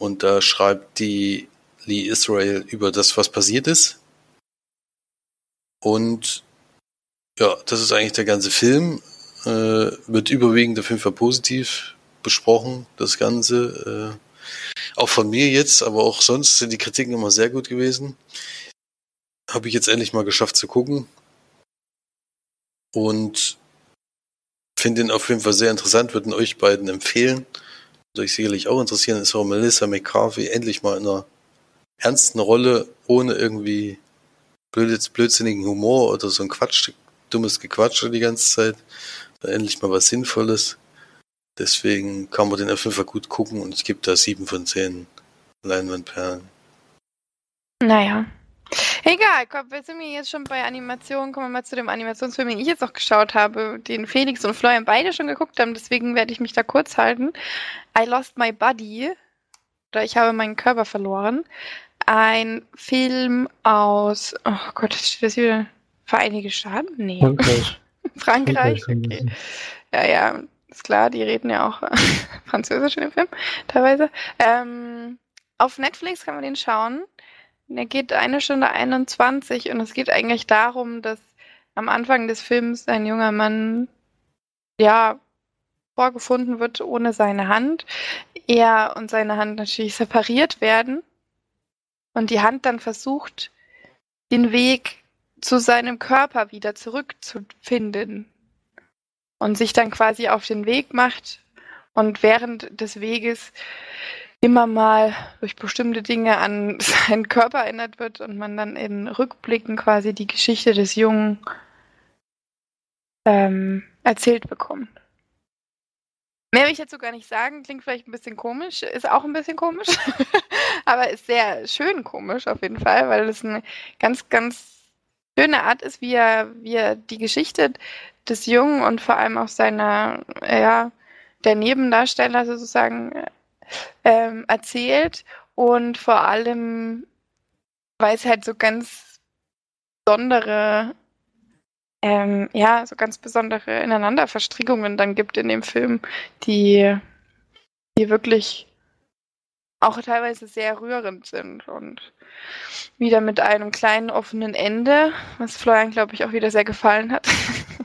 Und da schreibt die Lee Israel über das, was passiert ist. Und ja, das ist eigentlich der ganze Film. Äh, wird überwiegend auf jeden Fall positiv besprochen, das Ganze. Äh, auch von mir jetzt, aber auch sonst sind die Kritiken immer sehr gut gewesen. Habe ich jetzt endlich mal geschafft zu gucken. Und finde ihn auf jeden Fall sehr interessant, würde ihn euch beiden empfehlen. Würde euch sicherlich auch interessieren, ist auch Melissa McCarthy endlich mal in einer ernsten Rolle ohne irgendwie blöd, blödsinnigen Humor oder so ein Quatsch, dummes Gequatsche die ganze Zeit. endlich mal was Sinnvolles. Deswegen kann man den auf jeden Fall gut gucken und ich gebe da sieben von zehn Leinwandperlen. Naja. Egal, komm, wir sind jetzt schon bei Animationen. Kommen wir mal zu dem Animationsfilm, den ich jetzt auch geschaut habe, den Felix und Florian beide schon geguckt haben. Deswegen werde ich mich da kurz halten. I Lost My Body. Oder ich habe meinen Körper verloren ein Film aus, oh Gott, steht das wieder? Vereinigte Staaten? Nee. Frankreich. Frankreich, okay. Ja, ja, ist klar, die reden ja auch Französisch in dem Film, teilweise. Ähm, auf Netflix kann man den schauen. Der geht eine Stunde 21 und es geht eigentlich darum, dass am Anfang des Films ein junger Mann, ja, vorgefunden wird ohne seine Hand. Er und seine Hand natürlich separiert werden. Und die Hand dann versucht, den Weg zu seinem Körper wieder zurückzufinden. Und sich dann quasi auf den Weg macht. Und während des Weges immer mal durch bestimmte Dinge an seinen Körper erinnert wird und man dann in Rückblicken quasi die Geschichte des Jungen ähm, erzählt bekommt. Mehr will ich dazu gar nicht sagen. Klingt vielleicht ein bisschen komisch, ist auch ein bisschen komisch, aber ist sehr schön komisch auf jeden Fall, weil es eine ganz, ganz schöne Art ist, wie er, wie er die Geschichte des Jungen und vor allem auch seiner, ja, der Nebendarsteller sozusagen ähm, erzählt und vor allem, weil es halt so ganz besondere ähm, ja, so ganz besondere Ineinanderverstrickungen dann gibt in dem Film, die, die wirklich auch teilweise sehr rührend sind und wieder mit einem kleinen offenen Ende, was Florian, glaube ich, auch wieder sehr gefallen hat.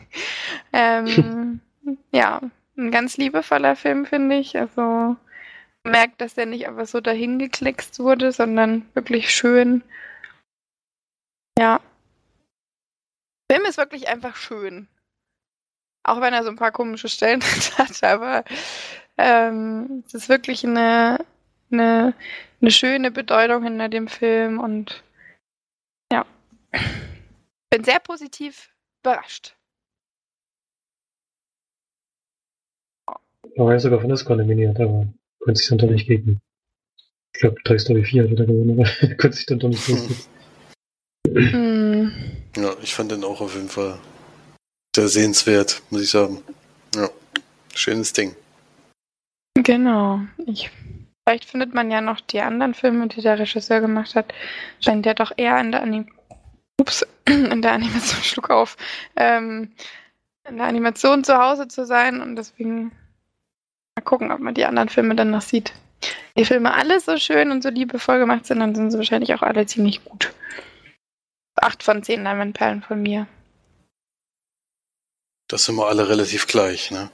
ähm, ja, ein ganz liebevoller Film, finde ich. Also man merkt, dass der nicht einfach so dahingeklickst wurde, sondern wirklich schön. Ja, Film ist wirklich einfach schön. Auch wenn er so ein paar komische Stellen hat, aber ähm, es ist wirklich eine, eine, eine schöne Bedeutung hinter dem Film und ja, bin sehr positiv überrascht. Er war sogar von der Oscar nominiert, aber konnte sich dann doch nicht gegen. Ich glaube, Toy Story 4 hat er gewonnen, aber konnte sich dann doch nicht durchsetzen. Mm. Ja, ich fand den auch auf jeden Fall sehr sehenswert, muss ich sagen. Ja, schönes Ding. Genau. Ich, vielleicht findet man ja noch die anderen Filme, die der Regisseur gemacht hat. Scheint ja doch eher in der Anim Ups, in der Animation schlug auf. Ähm, in der Animation zu Hause zu sein und deswegen mal gucken, ob man die anderen Filme dann noch sieht. Die Filme alle so schön und so liebevoll gemacht sind, dann sind sie wahrscheinlich auch alle ziemlich gut. 8 von 10 Diamondperlen von mir. Das sind wir alle relativ gleich, ne?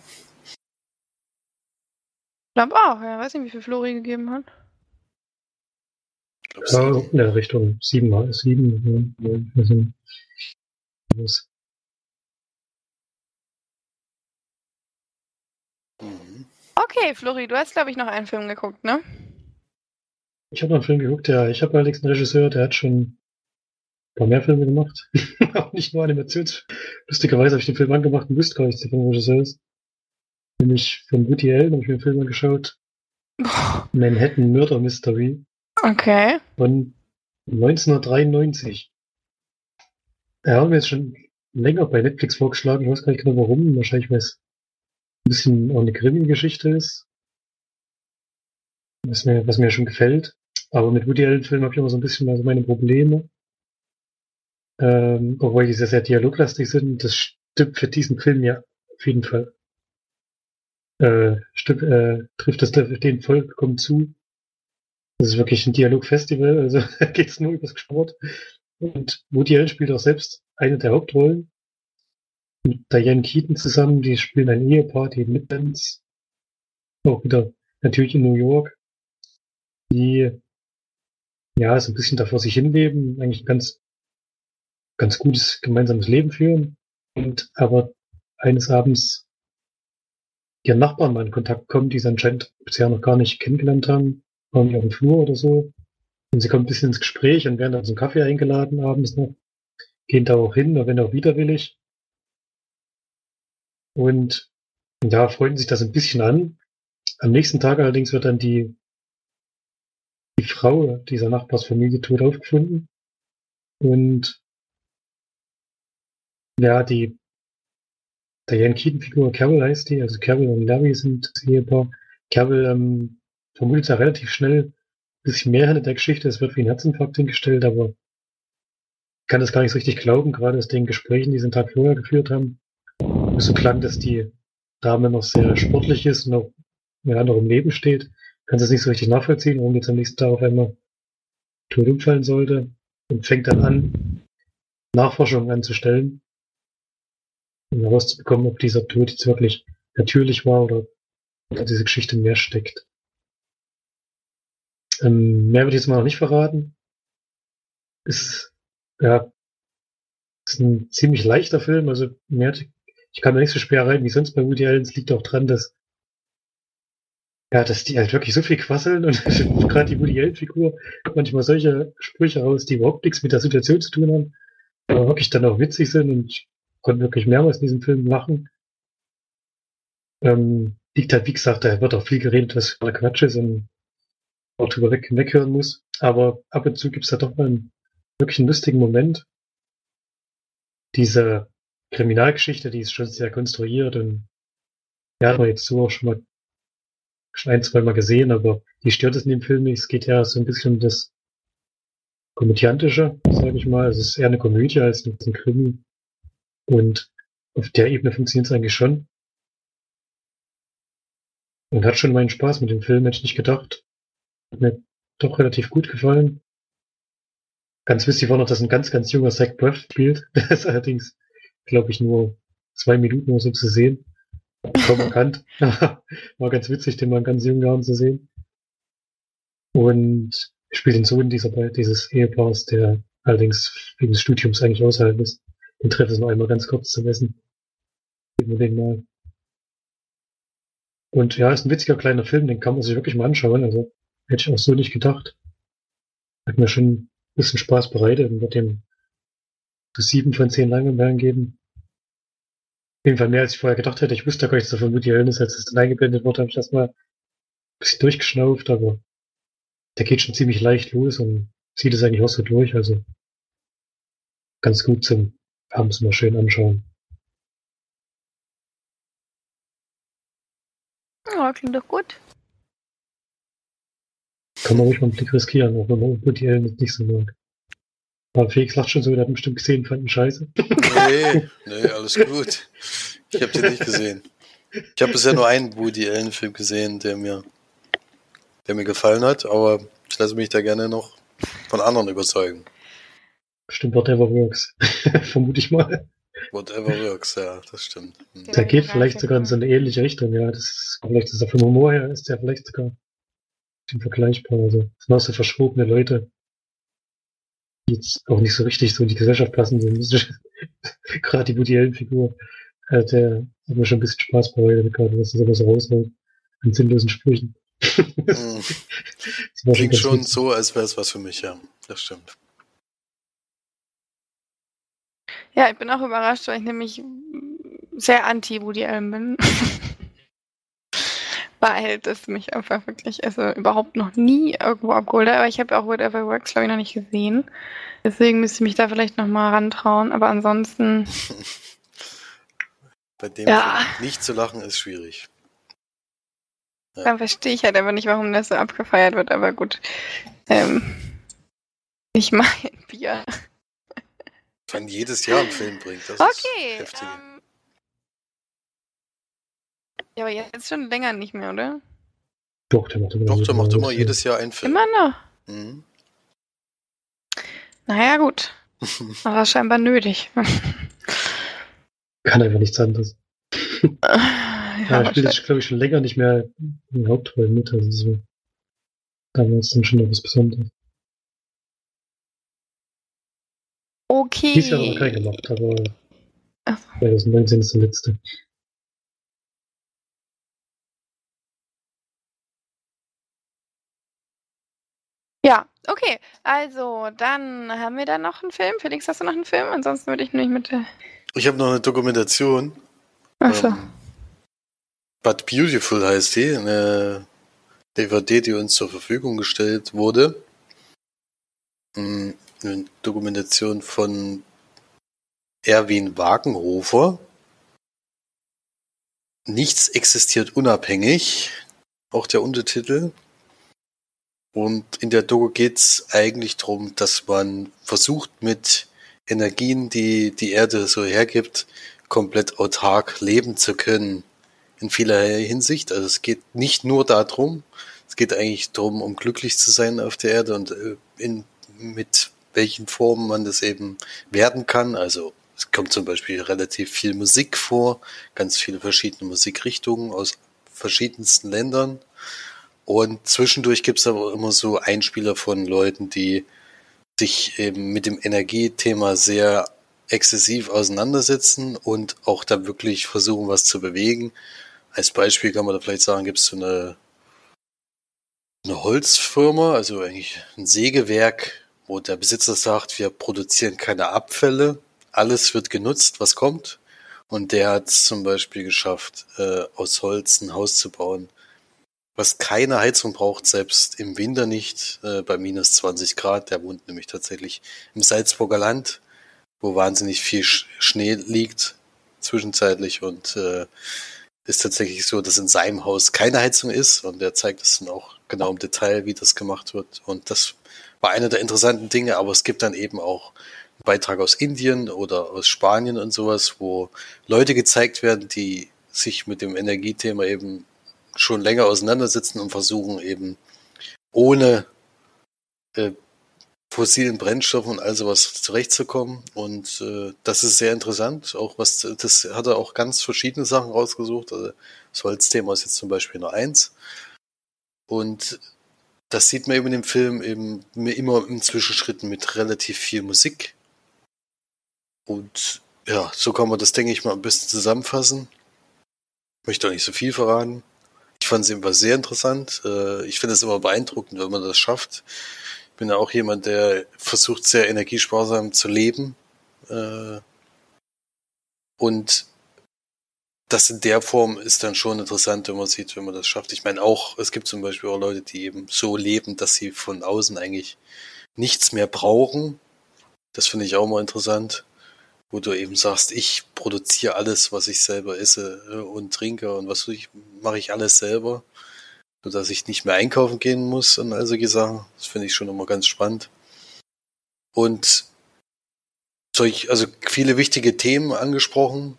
Ich glaube auch, ja. Weiß nicht, wie viel Flori gegeben hat. Ich glaube, ja, in der Richtung 7 mal 7. Ja, mhm. Okay, Flori, du hast, glaube ich, noch einen Film geguckt, ne? Ich habe noch einen Film geguckt, ja. Ich habe allerdings einen Regisseur, der hat schon paar mehr Filme gemacht. auch nicht nur Animations. Lustigerweise habe ich den Film angemacht und wusste gar nicht, dass der Film Regisseur ist. Nämlich von Woody Allen habe ich mir den Film angeschaut. Manhattan Murder Mystery. Okay. Von 1993. Er hat mir jetzt schon länger bei Netflix vorgeschlagen. Ich weiß gar nicht genau warum. Wahrscheinlich, weil es ein bisschen auch eine Krimi-Geschichte ist. Was mir, was mir schon gefällt. Aber mit Woody Allen-Filmen habe ich immer so ein bisschen also meine Probleme ähm, obwohl die sehr, sehr dialoglastig sind. Das stimmt für diesen Film ja auf jeden Fall. Äh, stimmt, äh, trifft das den vollkommen zu. Das ist wirklich ein Dialogfestival, also da geht es nur übers Sport. Und Woody Allen spielt auch selbst eine der Hauptrollen. Mit Diane Keaton zusammen, die spielen ein Ehepaar, die Midlands. Auch wieder natürlich in New York. Die ja so ein bisschen da vor sich hinleben, eigentlich ganz ganz gutes gemeinsames Leben führen und aber eines Abends ihren Nachbarn mal in Kontakt kommen, die sie anscheinend bisher noch gar nicht kennengelernt haben, waren auf dem Flur oder so. Und sie kommen ein bisschen ins Gespräch und werden dann zum Kaffee eingeladen abends noch, gehen da auch hin, wenn auch widerwillig. Und ja, freuen sich das ein bisschen an. Am nächsten Tag allerdings wird dann die, die Frau dieser Nachbarsfamilie tot aufgefunden. Und ja, die Diane Keaton-Figur Carol heißt die, also Carol und Larry sind das Ehepaar. Carol ähm, vermutet ja relativ schnell ein bisschen mehr hinter der Geschichte. Es wird wie ein Herzinfarkt hingestellt, aber kann das gar nicht so richtig glauben, gerade aus den Gesprächen, die sie den Tag vorher geführt haben. So klang, dass die Dame noch sehr sportlich ist und auch ja, noch im Leben steht. Kann das nicht so richtig nachvollziehen, warum jetzt am nächsten Tag auf einmal tot umfallen sollte und fängt dann an, Nachforschungen anzustellen um herauszubekommen, ob dieser Tod jetzt wirklich natürlich war oder, oder diese Geschichte mehr steckt. Ähm, mehr würde ich jetzt mal noch nicht verraten. Ist, ja, ist ein ziemlich leichter Film, also mehr, ich kann da nicht so schwer rein wie sonst bei Woody Allen. Es liegt auch dran, dass ja, dass die halt wirklich so viel quasseln und gerade die Woody Allen-Figur manchmal solche Sprüche raus, die überhaupt nichts mit der Situation zu tun haben, aber wirklich dann auch witzig sind und konnte wirklich mehrmals in diesem Film lachen. Ähm, liegt halt, wie gesagt, da wird auch viel geredet, was für Quatsch ist und auch drüber weg, weghören muss. Aber ab und zu gibt's da doch mal einen wirklich einen lustigen Moment. Diese Kriminalgeschichte, die ist schon sehr konstruiert und ja, hat man jetzt so auch schon mal schon ein, zwei Mal gesehen, aber die stört es in dem Film nicht. Es geht ja so ein bisschen um das Komödiantische, sage ich mal. Es ist eher eine Komödie als ein Krimi. Und auf der Ebene funktioniert es eigentlich schon. Und hat schon meinen Spaß mit dem Film, hätte ich nicht gedacht. Hat mir doch relativ gut gefallen. Ganz wichtig war noch, dass ein ganz, ganz junger Zach Braff spielt. Der ist allerdings, glaube ich, nur zwei Minuten oder so zu sehen. Kaum erkannt. war ganz witzig, den mal in ganz jungen Jahren zu sehen. Und spielt den Sohn dieser, dieses Ehepaars, der allerdings wegen des Studiums eigentlich außerhalb ist. Den treffe ich noch einmal ganz kurz zu messen. Geben wir den mal. Und ja, ist ein witziger kleiner Film, den kann man sich wirklich mal anschauen. Also hätte ich auch so nicht gedacht. Hat mir schon ein bisschen Spaß bereitet und wird dem sieben von zehn Langeweile geben. Auf jeden Fall mehr, als ich vorher gedacht hätte. Ich wusste gar nichts davon, Allen ist, als es dann eingeblendet wurde, habe ich das mal ein bisschen durchgeschnauft, aber der geht schon ziemlich leicht los und zieht es eigentlich auch so durch. Also ganz gut zum abends mal schön anschauen. Ja, klingt doch gut. Kann man ruhig mal einen Blick riskieren, auch wenn man Woody Allen nicht so mag. Aber Felix lacht schon so, der hat bestimmt gesehen, fand ihn scheiße. Nee, nee, alles gut. Ich habe den nicht gesehen. Ich habe bisher nur einen Woody Allen-Film gesehen, der mir, der mir gefallen hat, aber ich lasse mich da gerne noch von anderen überzeugen. Bestimmt Whatever Works. Vermute ich mal. Whatever Works, ja, das stimmt. Hm. Der geht vielleicht sogar in so eine ähnliche Richtung, ja. Das ist, vielleicht ist er vom Humor her, ist der vielleicht sogar vergleichbar. Also, das sind auch so verschrobene Leute, jetzt auch nicht so richtig so in die Gesellschaft passen. So, gerade die Woody Allen-Figur, äh, der hat mir schon ein bisschen Spaß bereitet, gerade was das immer so raushaut an sinnlosen Sprüchen. Hm. Klingt schon witzig. so, als wäre es was für mich, ja. Das stimmt. Ja, ich bin auch überrascht, weil ich nämlich sehr anti Woody Allen bin. weil das mich einfach wirklich, also überhaupt noch nie irgendwo abgeholt hat. Aber ich habe auch Whatever Works, glaube ich, noch nicht gesehen. Deswegen müsste ich mich da vielleicht nochmal rantrauen. Aber ansonsten. Bei dem ja. nicht zu lachen ist schwierig. Ja. Dann verstehe ich halt aber nicht, warum das so abgefeiert wird. Aber gut. Ähm, ich mein Bier. Wenn jedes Jahr einen Film bringt. Das okay. Ist heftig. Ähm, ja, aber jetzt schon länger nicht mehr, oder? Doch, der macht immer, Doch, der macht immer jedes Jahr einen Film. Immer noch? Mhm. Naja, gut. aber scheinbar nötig. Kann einfach nichts anderes. ja, ja spielt jetzt, glaube ich, schon länger nicht mehr in Hauptrollen mit. Also so. Damals dann schon noch was Besonderes. Okay. Dies Jahr noch kein gemacht, aber 2019 ist der letzte. Okay. Also, dann haben wir da noch einen Film. Felix, hast du noch einen Film? Ansonsten würde ich nämlich mit. Ich habe noch eine Dokumentation. Achso. Ähm, But Beautiful heißt die. Eine DVD, die uns zur Verfügung gestellt wurde. Mm, eine Dokumentation von Erwin Wagenhofer. Nichts existiert unabhängig. Auch der Untertitel. Und in der Doku geht's eigentlich darum, dass man versucht, mit Energien, die die Erde so hergibt, komplett autark leben zu können. In vielerlei Hinsicht. Also es geht nicht nur darum, es geht eigentlich darum, um glücklich zu sein auf der Erde und äh, in, mit welchen Formen man das eben werden kann. Also es kommt zum Beispiel relativ viel Musik vor, ganz viele verschiedene Musikrichtungen aus verschiedensten Ländern. Und zwischendurch gibt's aber immer so Einspieler von Leuten, die sich eben mit dem Energiethema sehr exzessiv auseinandersetzen und auch da wirklich versuchen, was zu bewegen. Als Beispiel kann man da vielleicht sagen, gibt es so eine, eine Holzfirma, also eigentlich ein Sägewerk, wo der Besitzer sagt, wir produzieren keine Abfälle, alles wird genutzt, was kommt. Und der hat es zum Beispiel geschafft, äh, aus Holz ein Haus zu bauen, was keine Heizung braucht, selbst im Winter nicht, äh, bei minus 20 Grad. Der wohnt nämlich tatsächlich im Salzburger Land, wo wahnsinnig viel Sch Schnee liegt zwischenzeitlich und äh, ist tatsächlich so, dass in seinem Haus keine Heizung ist und er zeigt es dann auch genau im Detail, wie das gemacht wird. Und das war einer der interessanten Dinge, aber es gibt dann eben auch einen Beitrag aus Indien oder aus Spanien und sowas, wo Leute gezeigt werden, die sich mit dem Energiethema eben schon länger auseinandersetzen und versuchen eben ohne äh, fossilen Brennstoffen und all sowas zurechtzukommen. Und äh, das ist sehr interessant. Auch was, das hat er auch ganz verschiedene Sachen rausgesucht. Also das Holzthema ist jetzt zum Beispiel nur eins. Und das sieht man eben in dem Film eben immer im Zwischenschritten mit relativ viel Musik. Und ja, so kann man das, denke ich mal, ein bisschen zusammenfassen. Ich möchte auch nicht so viel verraten. Ich fand es immer sehr interessant. Äh, ich finde es immer beeindruckend, wenn man das schafft, bin ja auch jemand, der versucht, sehr energiesparsam zu leben. Äh, und das in der Form ist dann schon interessant, wenn man sieht, wenn man das schafft. Ich meine auch, es gibt zum Beispiel auch Leute, die eben so leben, dass sie von außen eigentlich nichts mehr brauchen. Das finde ich auch mal interessant, wo du eben sagst, ich produziere alles, was ich selber esse äh, und trinke und was ich mache ich alles selber sodass ich nicht mehr einkaufen gehen muss und all solche Sachen. Das finde ich schon immer ganz spannend. Und solch, also viele wichtige Themen angesprochen.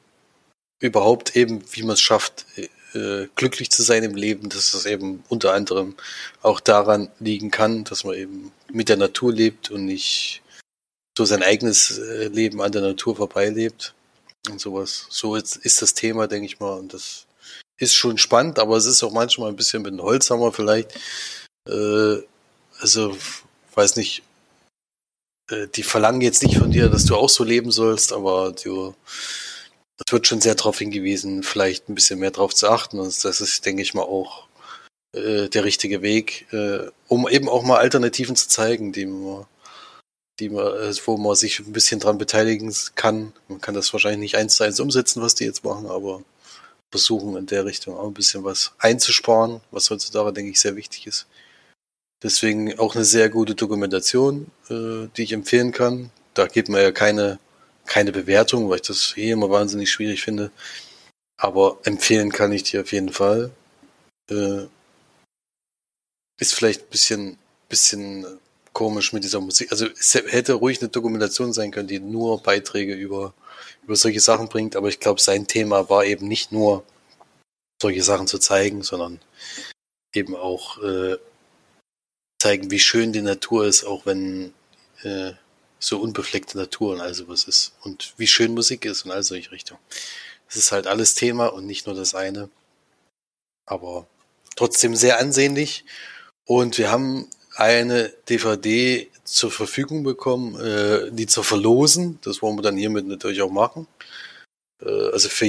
Überhaupt eben, wie man es schafft, äh, glücklich zu sein im Leben, dass es eben unter anderem auch daran liegen kann, dass man eben mit der Natur lebt und nicht so sein eigenes äh, Leben an der Natur vorbeilebt und sowas. So ist, das Thema, denke ich mal, und das ist schon spannend, aber es ist auch manchmal ein bisschen mit dem Holzhammer vielleicht. Äh, also, weiß nicht, äh, die verlangen jetzt nicht von dir, dass du auch so leben sollst, aber du, es wird schon sehr darauf hingewiesen, vielleicht ein bisschen mehr darauf zu achten. Und das ist, denke ich mal, auch äh, der richtige Weg, äh, um eben auch mal Alternativen zu zeigen, die man, die man, äh, wo man sich ein bisschen dran beteiligen kann. Man kann das wahrscheinlich nicht eins zu eins umsetzen, was die jetzt machen, aber versuchen, in der Richtung auch ein bisschen was einzusparen, was heutzutage, denke ich, sehr wichtig ist. Deswegen auch eine sehr gute Dokumentation, äh, die ich empfehlen kann. Da gibt man ja keine, keine Bewertung, weil ich das eh immer wahnsinnig schwierig finde. Aber empfehlen kann ich dir auf jeden Fall. Äh, ist vielleicht ein bisschen, bisschen komisch mit dieser Musik. Also es hätte ruhig eine Dokumentation sein können, die nur Beiträge über über solche Sachen bringt. Aber ich glaube, sein Thema war eben nicht nur solche Sachen zu zeigen, sondern eben auch äh, zeigen, wie schön die Natur ist, auch wenn äh, so unbefleckte Natur und all sowas ist. Und wie schön Musik ist und all solche Richtungen. Es ist halt alles Thema und nicht nur das eine. Aber trotzdem sehr ansehnlich. Und wir haben eine DVD zur Verfügung bekommen, äh, die zu verlosen. Das wollen wir dann hiermit natürlich auch machen. Äh, also für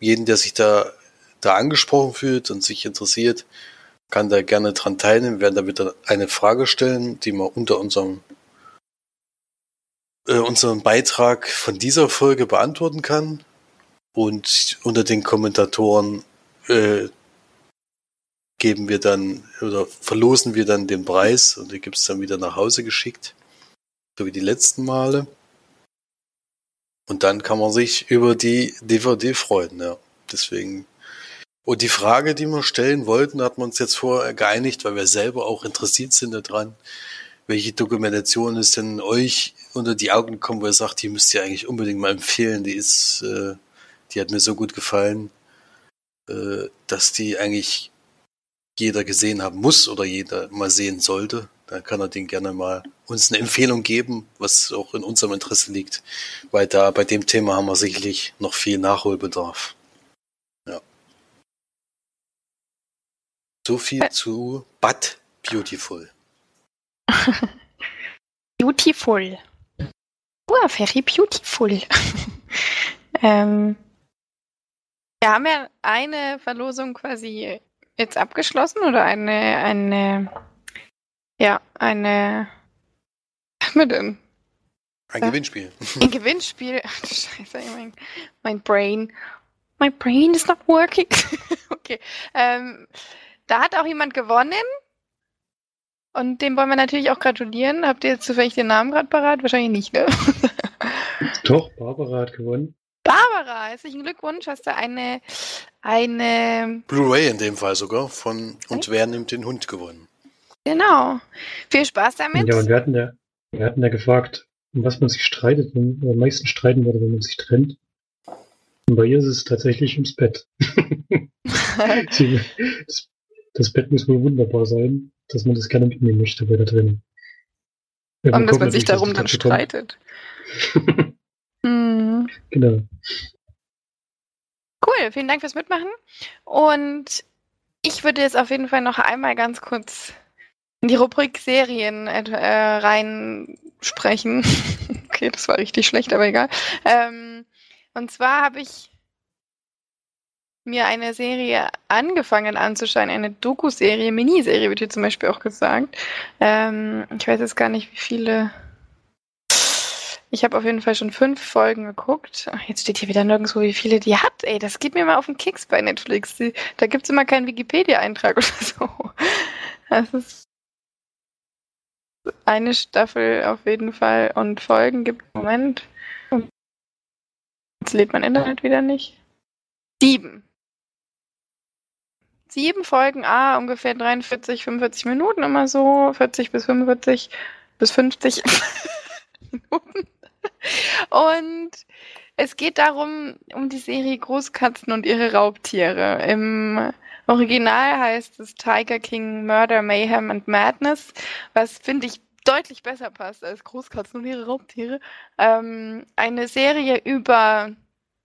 jeden, der sich da, da angesprochen fühlt und sich interessiert, kann da gerne dran teilnehmen. Wir werden da wieder eine Frage stellen, die man unter unserem äh, unseren Beitrag von dieser Folge beantworten kann. Und unter den Kommentatoren äh, geben wir dann oder verlosen wir dann den Preis und die gibt es dann wieder nach Hause geschickt. So wie die letzten Male. Und dann kann man sich über die DVD freuen, ja. Deswegen. Und die Frage, die wir stellen wollten, hat man uns jetzt vorher geeinigt, weil wir selber auch interessiert sind daran. Welche Dokumentation ist denn euch unter die Augen gekommen, wo ihr sagt, die müsst ihr eigentlich unbedingt mal empfehlen, die ist, äh, die hat mir so gut gefallen, äh, dass die eigentlich jeder gesehen haben muss oder jeder mal sehen sollte, dann kann er den gerne mal uns eine Empfehlung geben, was auch in unserem Interesse liegt, weil da bei dem Thema haben wir sicherlich noch viel Nachholbedarf. Ja. So viel zu But Beautiful. beautiful. Oh, very beautiful. ähm, wir haben ja eine Verlosung quasi jetzt abgeschlossen oder eine, eine, ja, eine, was haben wir denn? Ein Gewinnspiel. Ein Gewinnspiel. Ach, du Scheiße, mein, mein Brain. My brain is not working. okay. Ähm, da hat auch jemand gewonnen. Und dem wollen wir natürlich auch gratulieren. Habt ihr jetzt zufällig den Namen gerade parat? Wahrscheinlich nicht, ne? Doch, Barbara hat gewonnen. Barbara, herzlichen Glückwunsch. Hast du eine, eine. Blu-ray in dem Fall sogar von Und wer nimmt den Hund gewonnen? Genau. Viel Spaß damit. Ja, und wir hatten ja, wir hatten ja gefragt, um was man sich streitet, und am meisten streiten würde, wenn man sich trennt. Und bei ihr ist es tatsächlich ums Bett. Das, das Bett muss wohl wunderbar sein, dass man das gerne mitnehmen möchte bei der Trennung. Ja, Und dass man sich darum dann streitet. Genau. Cool, vielen Dank fürs Mitmachen. Und ich würde jetzt auf jeden Fall noch einmal ganz kurz in die Rubrik Serien äh, reinsprechen. okay, das war richtig schlecht, aber egal. Ähm, und zwar habe ich mir eine Serie angefangen anzuschauen, eine Doku-Serie, Miniserie wird hier zum Beispiel auch gesagt. Ähm, ich weiß jetzt gar nicht, wie viele. Ich habe auf jeden Fall schon fünf Folgen geguckt. Jetzt steht hier wieder nirgendwo, wie viele die hat. Ey, das geht mir mal auf den Keks bei Netflix. Die, da gibt's immer keinen Wikipedia-Eintrag oder so. Das ist eine Staffel auf jeden Fall und Folgen gibt Moment. Jetzt lädt mein Internet wieder nicht. Sieben. Sieben Folgen, ah, ungefähr 43, 45 Minuten immer so, 40 bis 45 bis 50 Minuten. Und es geht darum, um die Serie Großkatzen und ihre Raubtiere. Im Original heißt es Tiger King Murder, Mayhem and Madness, was finde ich deutlich besser passt als Großkatzen und ihre Raubtiere. Ähm, eine Serie über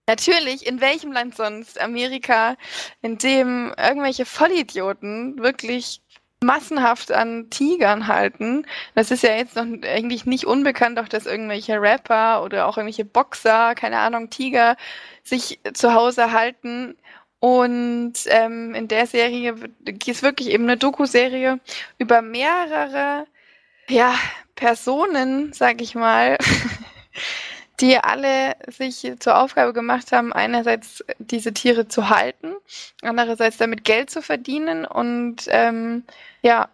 Natürlich, in welchem Land sonst? Amerika, in dem irgendwelche Vollidioten wirklich massenhaft an Tigern halten. Das ist ja jetzt noch eigentlich nicht unbekannt, auch dass irgendwelche Rapper oder auch irgendwelche Boxer, keine Ahnung, Tiger sich zu Hause halten. Und ähm, in der Serie ist wirklich eben eine Doku-Serie über mehrere ja, Personen, sag ich mal, die alle sich zur Aufgabe gemacht haben, einerseits diese Tiere zu halten, andererseits damit Geld zu verdienen und ähm, ja,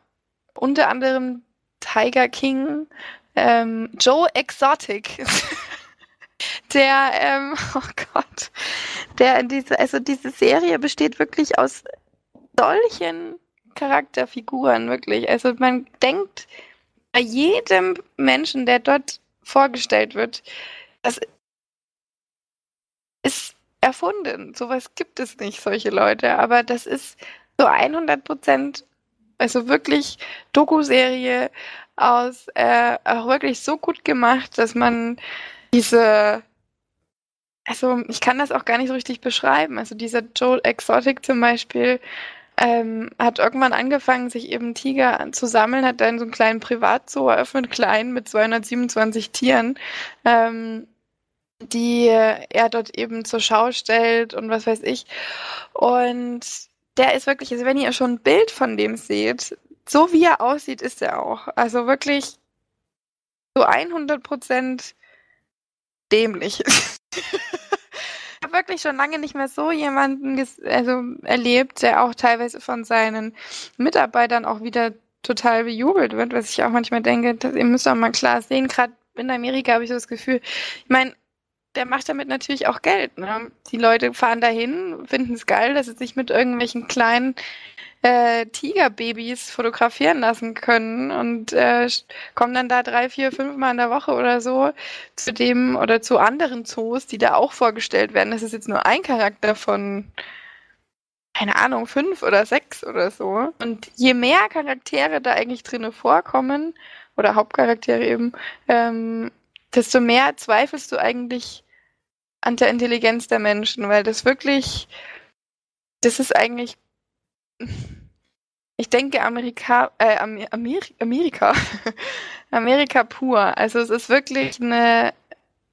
unter anderem Tiger King, ähm, Joe Exotic, der, ähm, oh Gott, der in diese, also diese Serie besteht wirklich aus solchen Charakterfiguren, wirklich. Also man denkt bei jedem Menschen, der dort vorgestellt wird, das ist erfunden. Sowas gibt es nicht, solche Leute. Aber das ist so 100 Prozent, also wirklich Doku-Serie aus, äh, auch wirklich so gut gemacht, dass man diese, also ich kann das auch gar nicht so richtig beschreiben. Also dieser Joel Exotic zum Beispiel, ähm, hat irgendwann angefangen, sich eben Tiger zu sammeln, hat dann so einen kleinen Privatzoo eröffnet, klein mit 227 Tieren, ähm, die er dort eben zur Schau stellt und was weiß ich. Und der ist wirklich, also wenn ihr schon ein Bild von dem seht, so wie er aussieht, ist er auch. Also wirklich so 100 Prozent dämlich. Wirklich schon lange nicht mehr so jemanden also erlebt, der auch teilweise von seinen Mitarbeitern auch wieder total bejubelt wird, was ich auch manchmal denke, das, ihr müsst auch mal klar sehen, gerade in Amerika habe ich so das Gefühl, ich meine, der macht damit natürlich auch Geld. Ne? Die Leute fahren dahin, finden es geil, dass sie sich mit irgendwelchen kleinen äh, Tigerbabys fotografieren lassen können und äh, kommen dann da drei, vier, fünf Mal in der Woche oder so zu dem oder zu anderen Zoos, die da auch vorgestellt werden. Das ist jetzt nur ein Charakter von, keine Ahnung, fünf oder sechs oder so. Und je mehr Charaktere da eigentlich drinne vorkommen, oder Hauptcharaktere eben, ähm, desto mehr zweifelst du eigentlich an der Intelligenz der Menschen, weil das wirklich, das ist eigentlich ich denke Amerika, äh, Amer Amer Amerika, Amerika pur. Also es ist wirklich eine,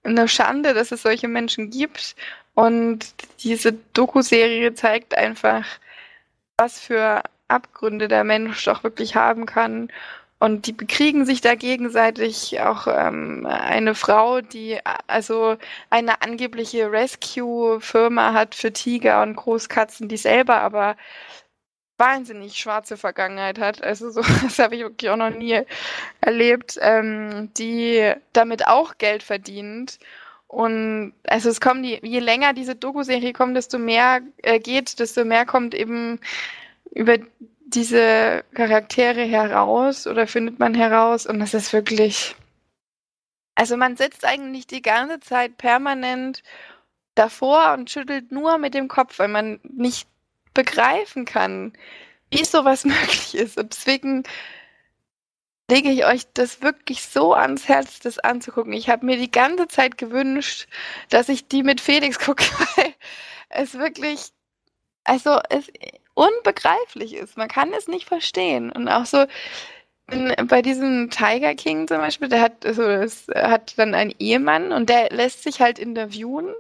eine Schande, dass es solche Menschen gibt. Und diese Doku-Serie zeigt einfach, was für Abgründe der Mensch doch wirklich haben kann. Und die bekriegen sich da gegenseitig auch ähm, eine Frau, die also eine angebliche Rescue-Firma hat für Tiger und Großkatzen, die selber aber wahnsinnig schwarze Vergangenheit hat. Also so, das habe ich wirklich auch noch nie erlebt, ähm, die damit auch Geld verdient. Und also es kommen die, je länger diese Doku-Serie kommt, desto mehr äh, geht, desto mehr kommt eben über diese Charaktere heraus oder findet man heraus und das ist wirklich. Also man sitzt eigentlich die ganze Zeit permanent davor und schüttelt nur mit dem Kopf, weil man nicht begreifen kann, wie sowas möglich ist. Und deswegen lege ich euch das wirklich so ans Herz, das anzugucken. Ich habe mir die ganze Zeit gewünscht, dass ich die mit Felix gucke, weil es wirklich, also es, unbegreiflich ist. Man kann es nicht verstehen. Und auch so bei diesem Tiger King zum Beispiel, der hat, also das hat dann einen Ehemann und der lässt sich halt interviewen.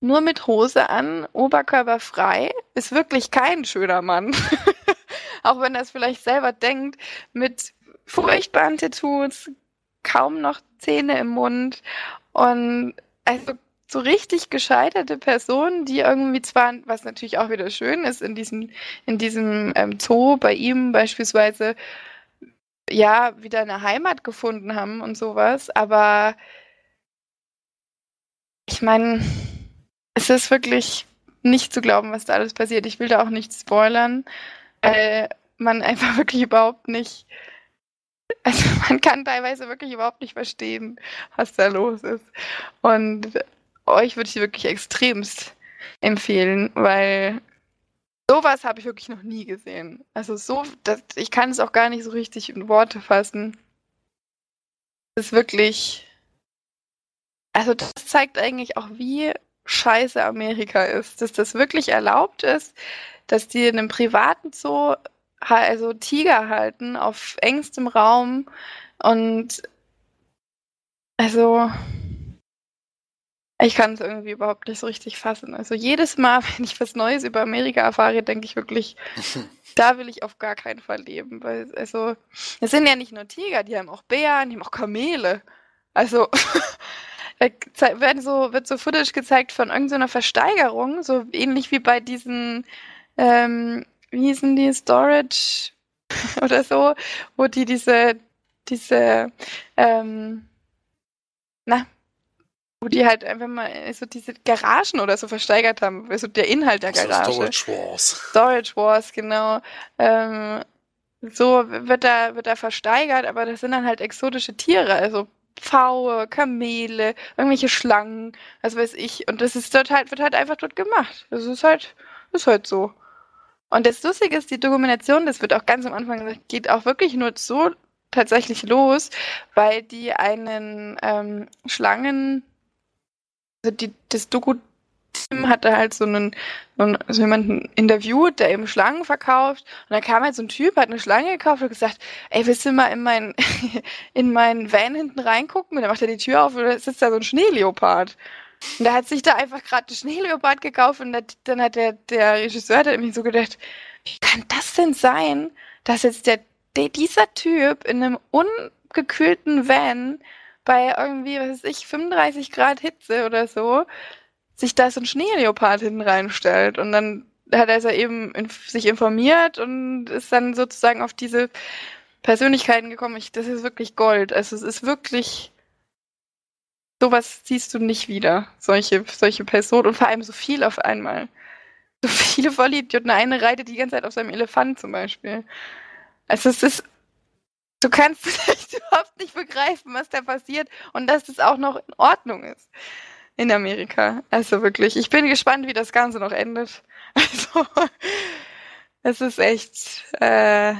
Nur mit Hose an, Oberkörper frei, ist wirklich kein schöner Mann. auch wenn er es vielleicht selber denkt, mit furchtbaren Tattoos, kaum noch Zähne im Mund und also so richtig gescheiterte Personen, die irgendwie zwar, was natürlich auch wieder schön ist, in diesem, in diesem ähm, Zoo bei ihm beispielsweise, ja, wieder eine Heimat gefunden haben und sowas, aber ich meine, es ist wirklich nicht zu glauben, was da alles passiert. Ich will da auch nicht spoilern, weil man einfach wirklich überhaupt nicht, also man kann teilweise wirklich überhaupt nicht verstehen, was da los ist. Und euch würde ich wirklich extremst empfehlen, weil sowas habe ich wirklich noch nie gesehen. Also so, das, ich kann es auch gar nicht so richtig in Worte fassen. Das ist wirklich, also das zeigt eigentlich auch, wie scheiße Amerika ist, dass das wirklich erlaubt ist, dass die in einem privaten Zoo also Tiger halten auf engstem Raum und also ich kann es irgendwie überhaupt nicht so richtig fassen. Also jedes Mal, wenn ich was Neues über Amerika erfahre, denke ich wirklich, da will ich auf gar keinen Fall leben. Weil, also, es sind ja nicht nur Tiger, die haben auch Bären, die haben auch Kamele. Also, werden so, wird so Footage gezeigt von irgendeiner Versteigerung, so ähnlich wie bei diesen, ähm, wie hießen die, Storage oder so, wo die diese, diese, ähm, na, wo die halt einfach mal so diese Garagen oder so versteigert haben, also der Inhalt der Garage. Storage Wars. Storage Wars, genau. Ähm, so wird da, wird da versteigert, aber das sind dann halt exotische Tiere, also Pfaue, Kamele, irgendwelche Schlangen, was weiß ich. Und das ist dort halt, wird halt einfach dort gemacht. Das ist halt, ist halt so. Und das Lustige ist, die Dokumentation, das wird auch ganz am Anfang gesagt, geht auch wirklich nur so tatsächlich los, weil die einen ähm, Schlangen also die, das Doku-Team hatte halt so einen, so, einen, so jemanden interviewt, der eben Schlangen verkauft. Und dann kam halt so ein Typ, hat eine Schlange gekauft und gesagt, ey, willst du mal in mein, in meinen Van hinten reingucken? Und dann macht er die Tür auf und da sitzt da so ein Schneeleopard. Und da hat sich da einfach gerade ein Schneeleopard gekauft und dann hat der, der Regisseur hat irgendwie so gedacht, wie kann das denn sein, dass jetzt der, der dieser Typ in einem ungekühlten Van bei irgendwie, was weiß ich, 35 Grad Hitze oder so, sich da so ein Schneeleopard hinten reinstellt. Und dann hat er also eben in, sich informiert und ist dann sozusagen auf diese Persönlichkeiten gekommen. Ich, das ist wirklich Gold. Also es ist wirklich, sowas siehst du nicht wieder. Solche, solche Personen und vor allem so viel auf einmal. So viele Vollidioten. Eine reitet die ganze Zeit auf seinem Elefant zum Beispiel. Also es ist Du kannst es überhaupt nicht begreifen, was da passiert und dass es auch noch in Ordnung ist in Amerika. Also wirklich, ich bin gespannt, wie das Ganze noch endet. Also, es ist echt, äh,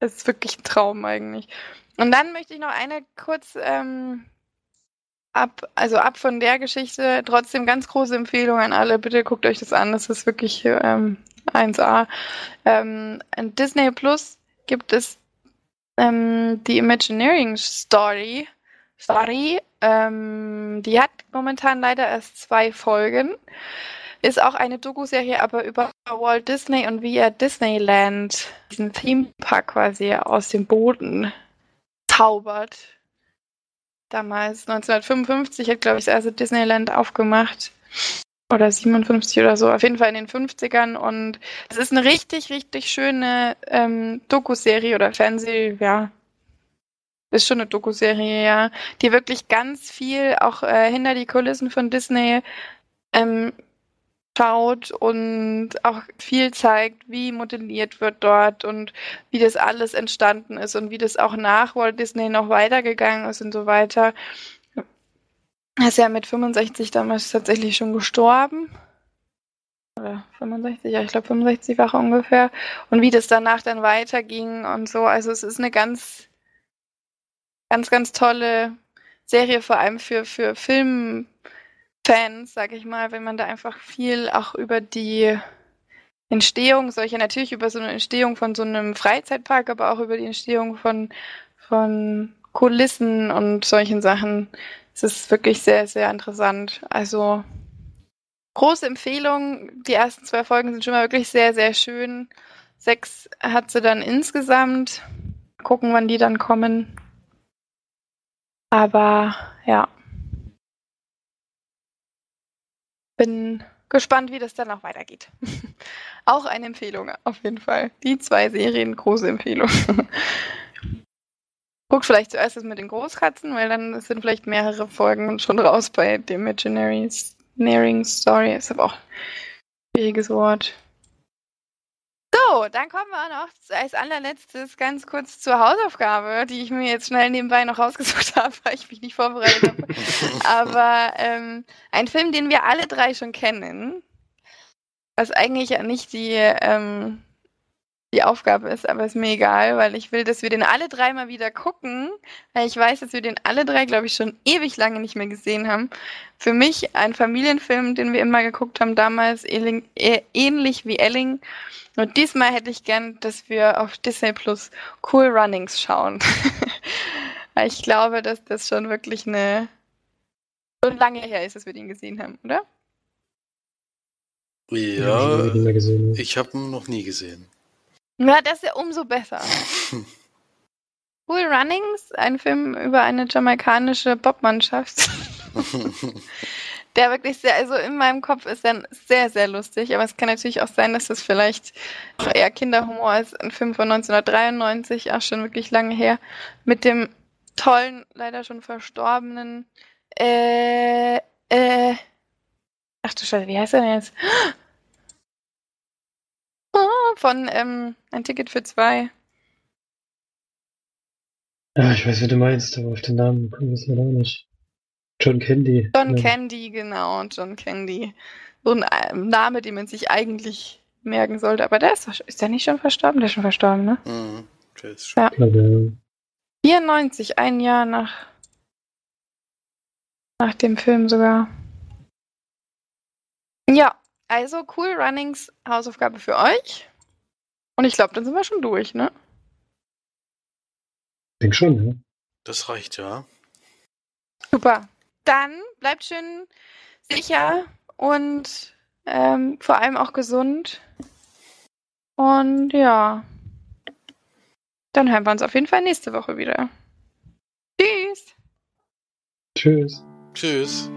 es ist wirklich ein Traum eigentlich. Und dann möchte ich noch eine kurz ähm, ab, also ab von der Geschichte, trotzdem ganz große Empfehlung an alle. Bitte guckt euch das an, das ist wirklich ähm, 1A. Ähm, Disney Plus gibt es ähm, die Imagineering Story, Story ähm, die hat momentan leider erst zwei Folgen. Ist auch eine Doku-Serie, aber über Walt Disney und wie er Disneyland, diesen Theme-Park quasi aus dem Boden zaubert. Damals, 1955, hat, glaube ich, das erste Disneyland aufgemacht. Oder 57 oder so, auf jeden Fall in den 50ern. Und es ist eine richtig, richtig schöne ähm, Doku-Serie oder Fernseh, ja, ist schon eine Doku-Serie, ja, die wirklich ganz viel auch äh, hinter die Kulissen von Disney ähm, schaut und auch viel zeigt, wie modelliert wird dort und wie das alles entstanden ist und wie das auch nach Walt Disney noch weitergegangen ist und so weiter. Ist ja mit 65 damals tatsächlich schon gestorben. Oder 65, ja, ich glaube 65 war er ungefähr. Und wie das danach dann weiterging und so. Also es ist eine ganz ganz, ganz tolle Serie, vor allem für, für Filmfans, sag ich mal, wenn man da einfach viel auch über die Entstehung, solche natürlich über so eine Entstehung von so einem Freizeitpark, aber auch über die Entstehung von, von Kulissen und solchen Sachen. Es ist wirklich sehr, sehr interessant. Also große Empfehlung. Die ersten zwei Folgen sind schon mal wirklich sehr, sehr schön. Sechs hat sie dann insgesamt. Gucken, wann die dann kommen. Aber ja. Bin gespannt, wie das dann auch weitergeht. auch eine Empfehlung, auf jeden Fall. Die zwei Serien, große Empfehlung. Guckt vielleicht zuerst das mit den Großkatzen, weil dann sind vielleicht mehrere Folgen schon raus bei The Imaginary Story. Ist aber auch ein schwieriges Wort. So, dann kommen wir noch als allerletztes ganz kurz zur Hausaufgabe, die ich mir jetzt schnell nebenbei noch rausgesucht habe, weil ich mich nicht vorbereitet habe. Aber ähm, ein Film, den wir alle drei schon kennen, was eigentlich ja nicht die, ähm, die Aufgabe ist, aber ist mir egal, weil ich will, dass wir den alle drei mal wieder gucken, weil ich weiß, dass wir den alle drei, glaube ich, schon ewig lange nicht mehr gesehen haben. Für mich ein Familienfilm, den wir immer geguckt haben damals, ähnlich wie Elling. Und diesmal hätte ich gern, dass wir auf Disney Plus Cool Runnings schauen. ich glaube, dass das schon wirklich eine schon lange her ist, dass wir den gesehen haben, oder? Ja, ich habe ihn noch nie gesehen. Ja, das ist ja umso besser. cool Runnings, ein Film über eine jamaikanische Bobmannschaft. der wirklich sehr, also in meinem Kopf ist er sehr, sehr lustig, aber es kann natürlich auch sein, dass das vielleicht eher Kinderhumor ist. Ein Film von 1993, auch schon wirklich lange her, mit dem tollen, leider schon verstorbenen, äh, äh, ach du Scheiße, wie heißt er denn jetzt? Von ähm, Ein Ticket für zwei. Ja, ich weiß, wie du meinst, aber auf den Namen komme ich leider auch nicht. John Candy. John ja. Candy, genau, John Candy. So ein äh, Name, den man sich eigentlich merken sollte. Aber der ist, ist der nicht schon verstorben? Der ist schon verstorben, ne? Mhm. Der ist schon. Ja. 94, ein Jahr nach, nach dem Film sogar. Ja, also Cool Runnings Hausaufgabe für euch. Und ich glaube, dann sind wir schon durch, ne? Ich denke schon, ja. Das reicht, ja. Super dann bleibt schön sicher und ähm, vor allem auch gesund. Und ja, dann hören wir uns auf jeden Fall nächste Woche wieder. Tschüss. Tschüss. Tschüss.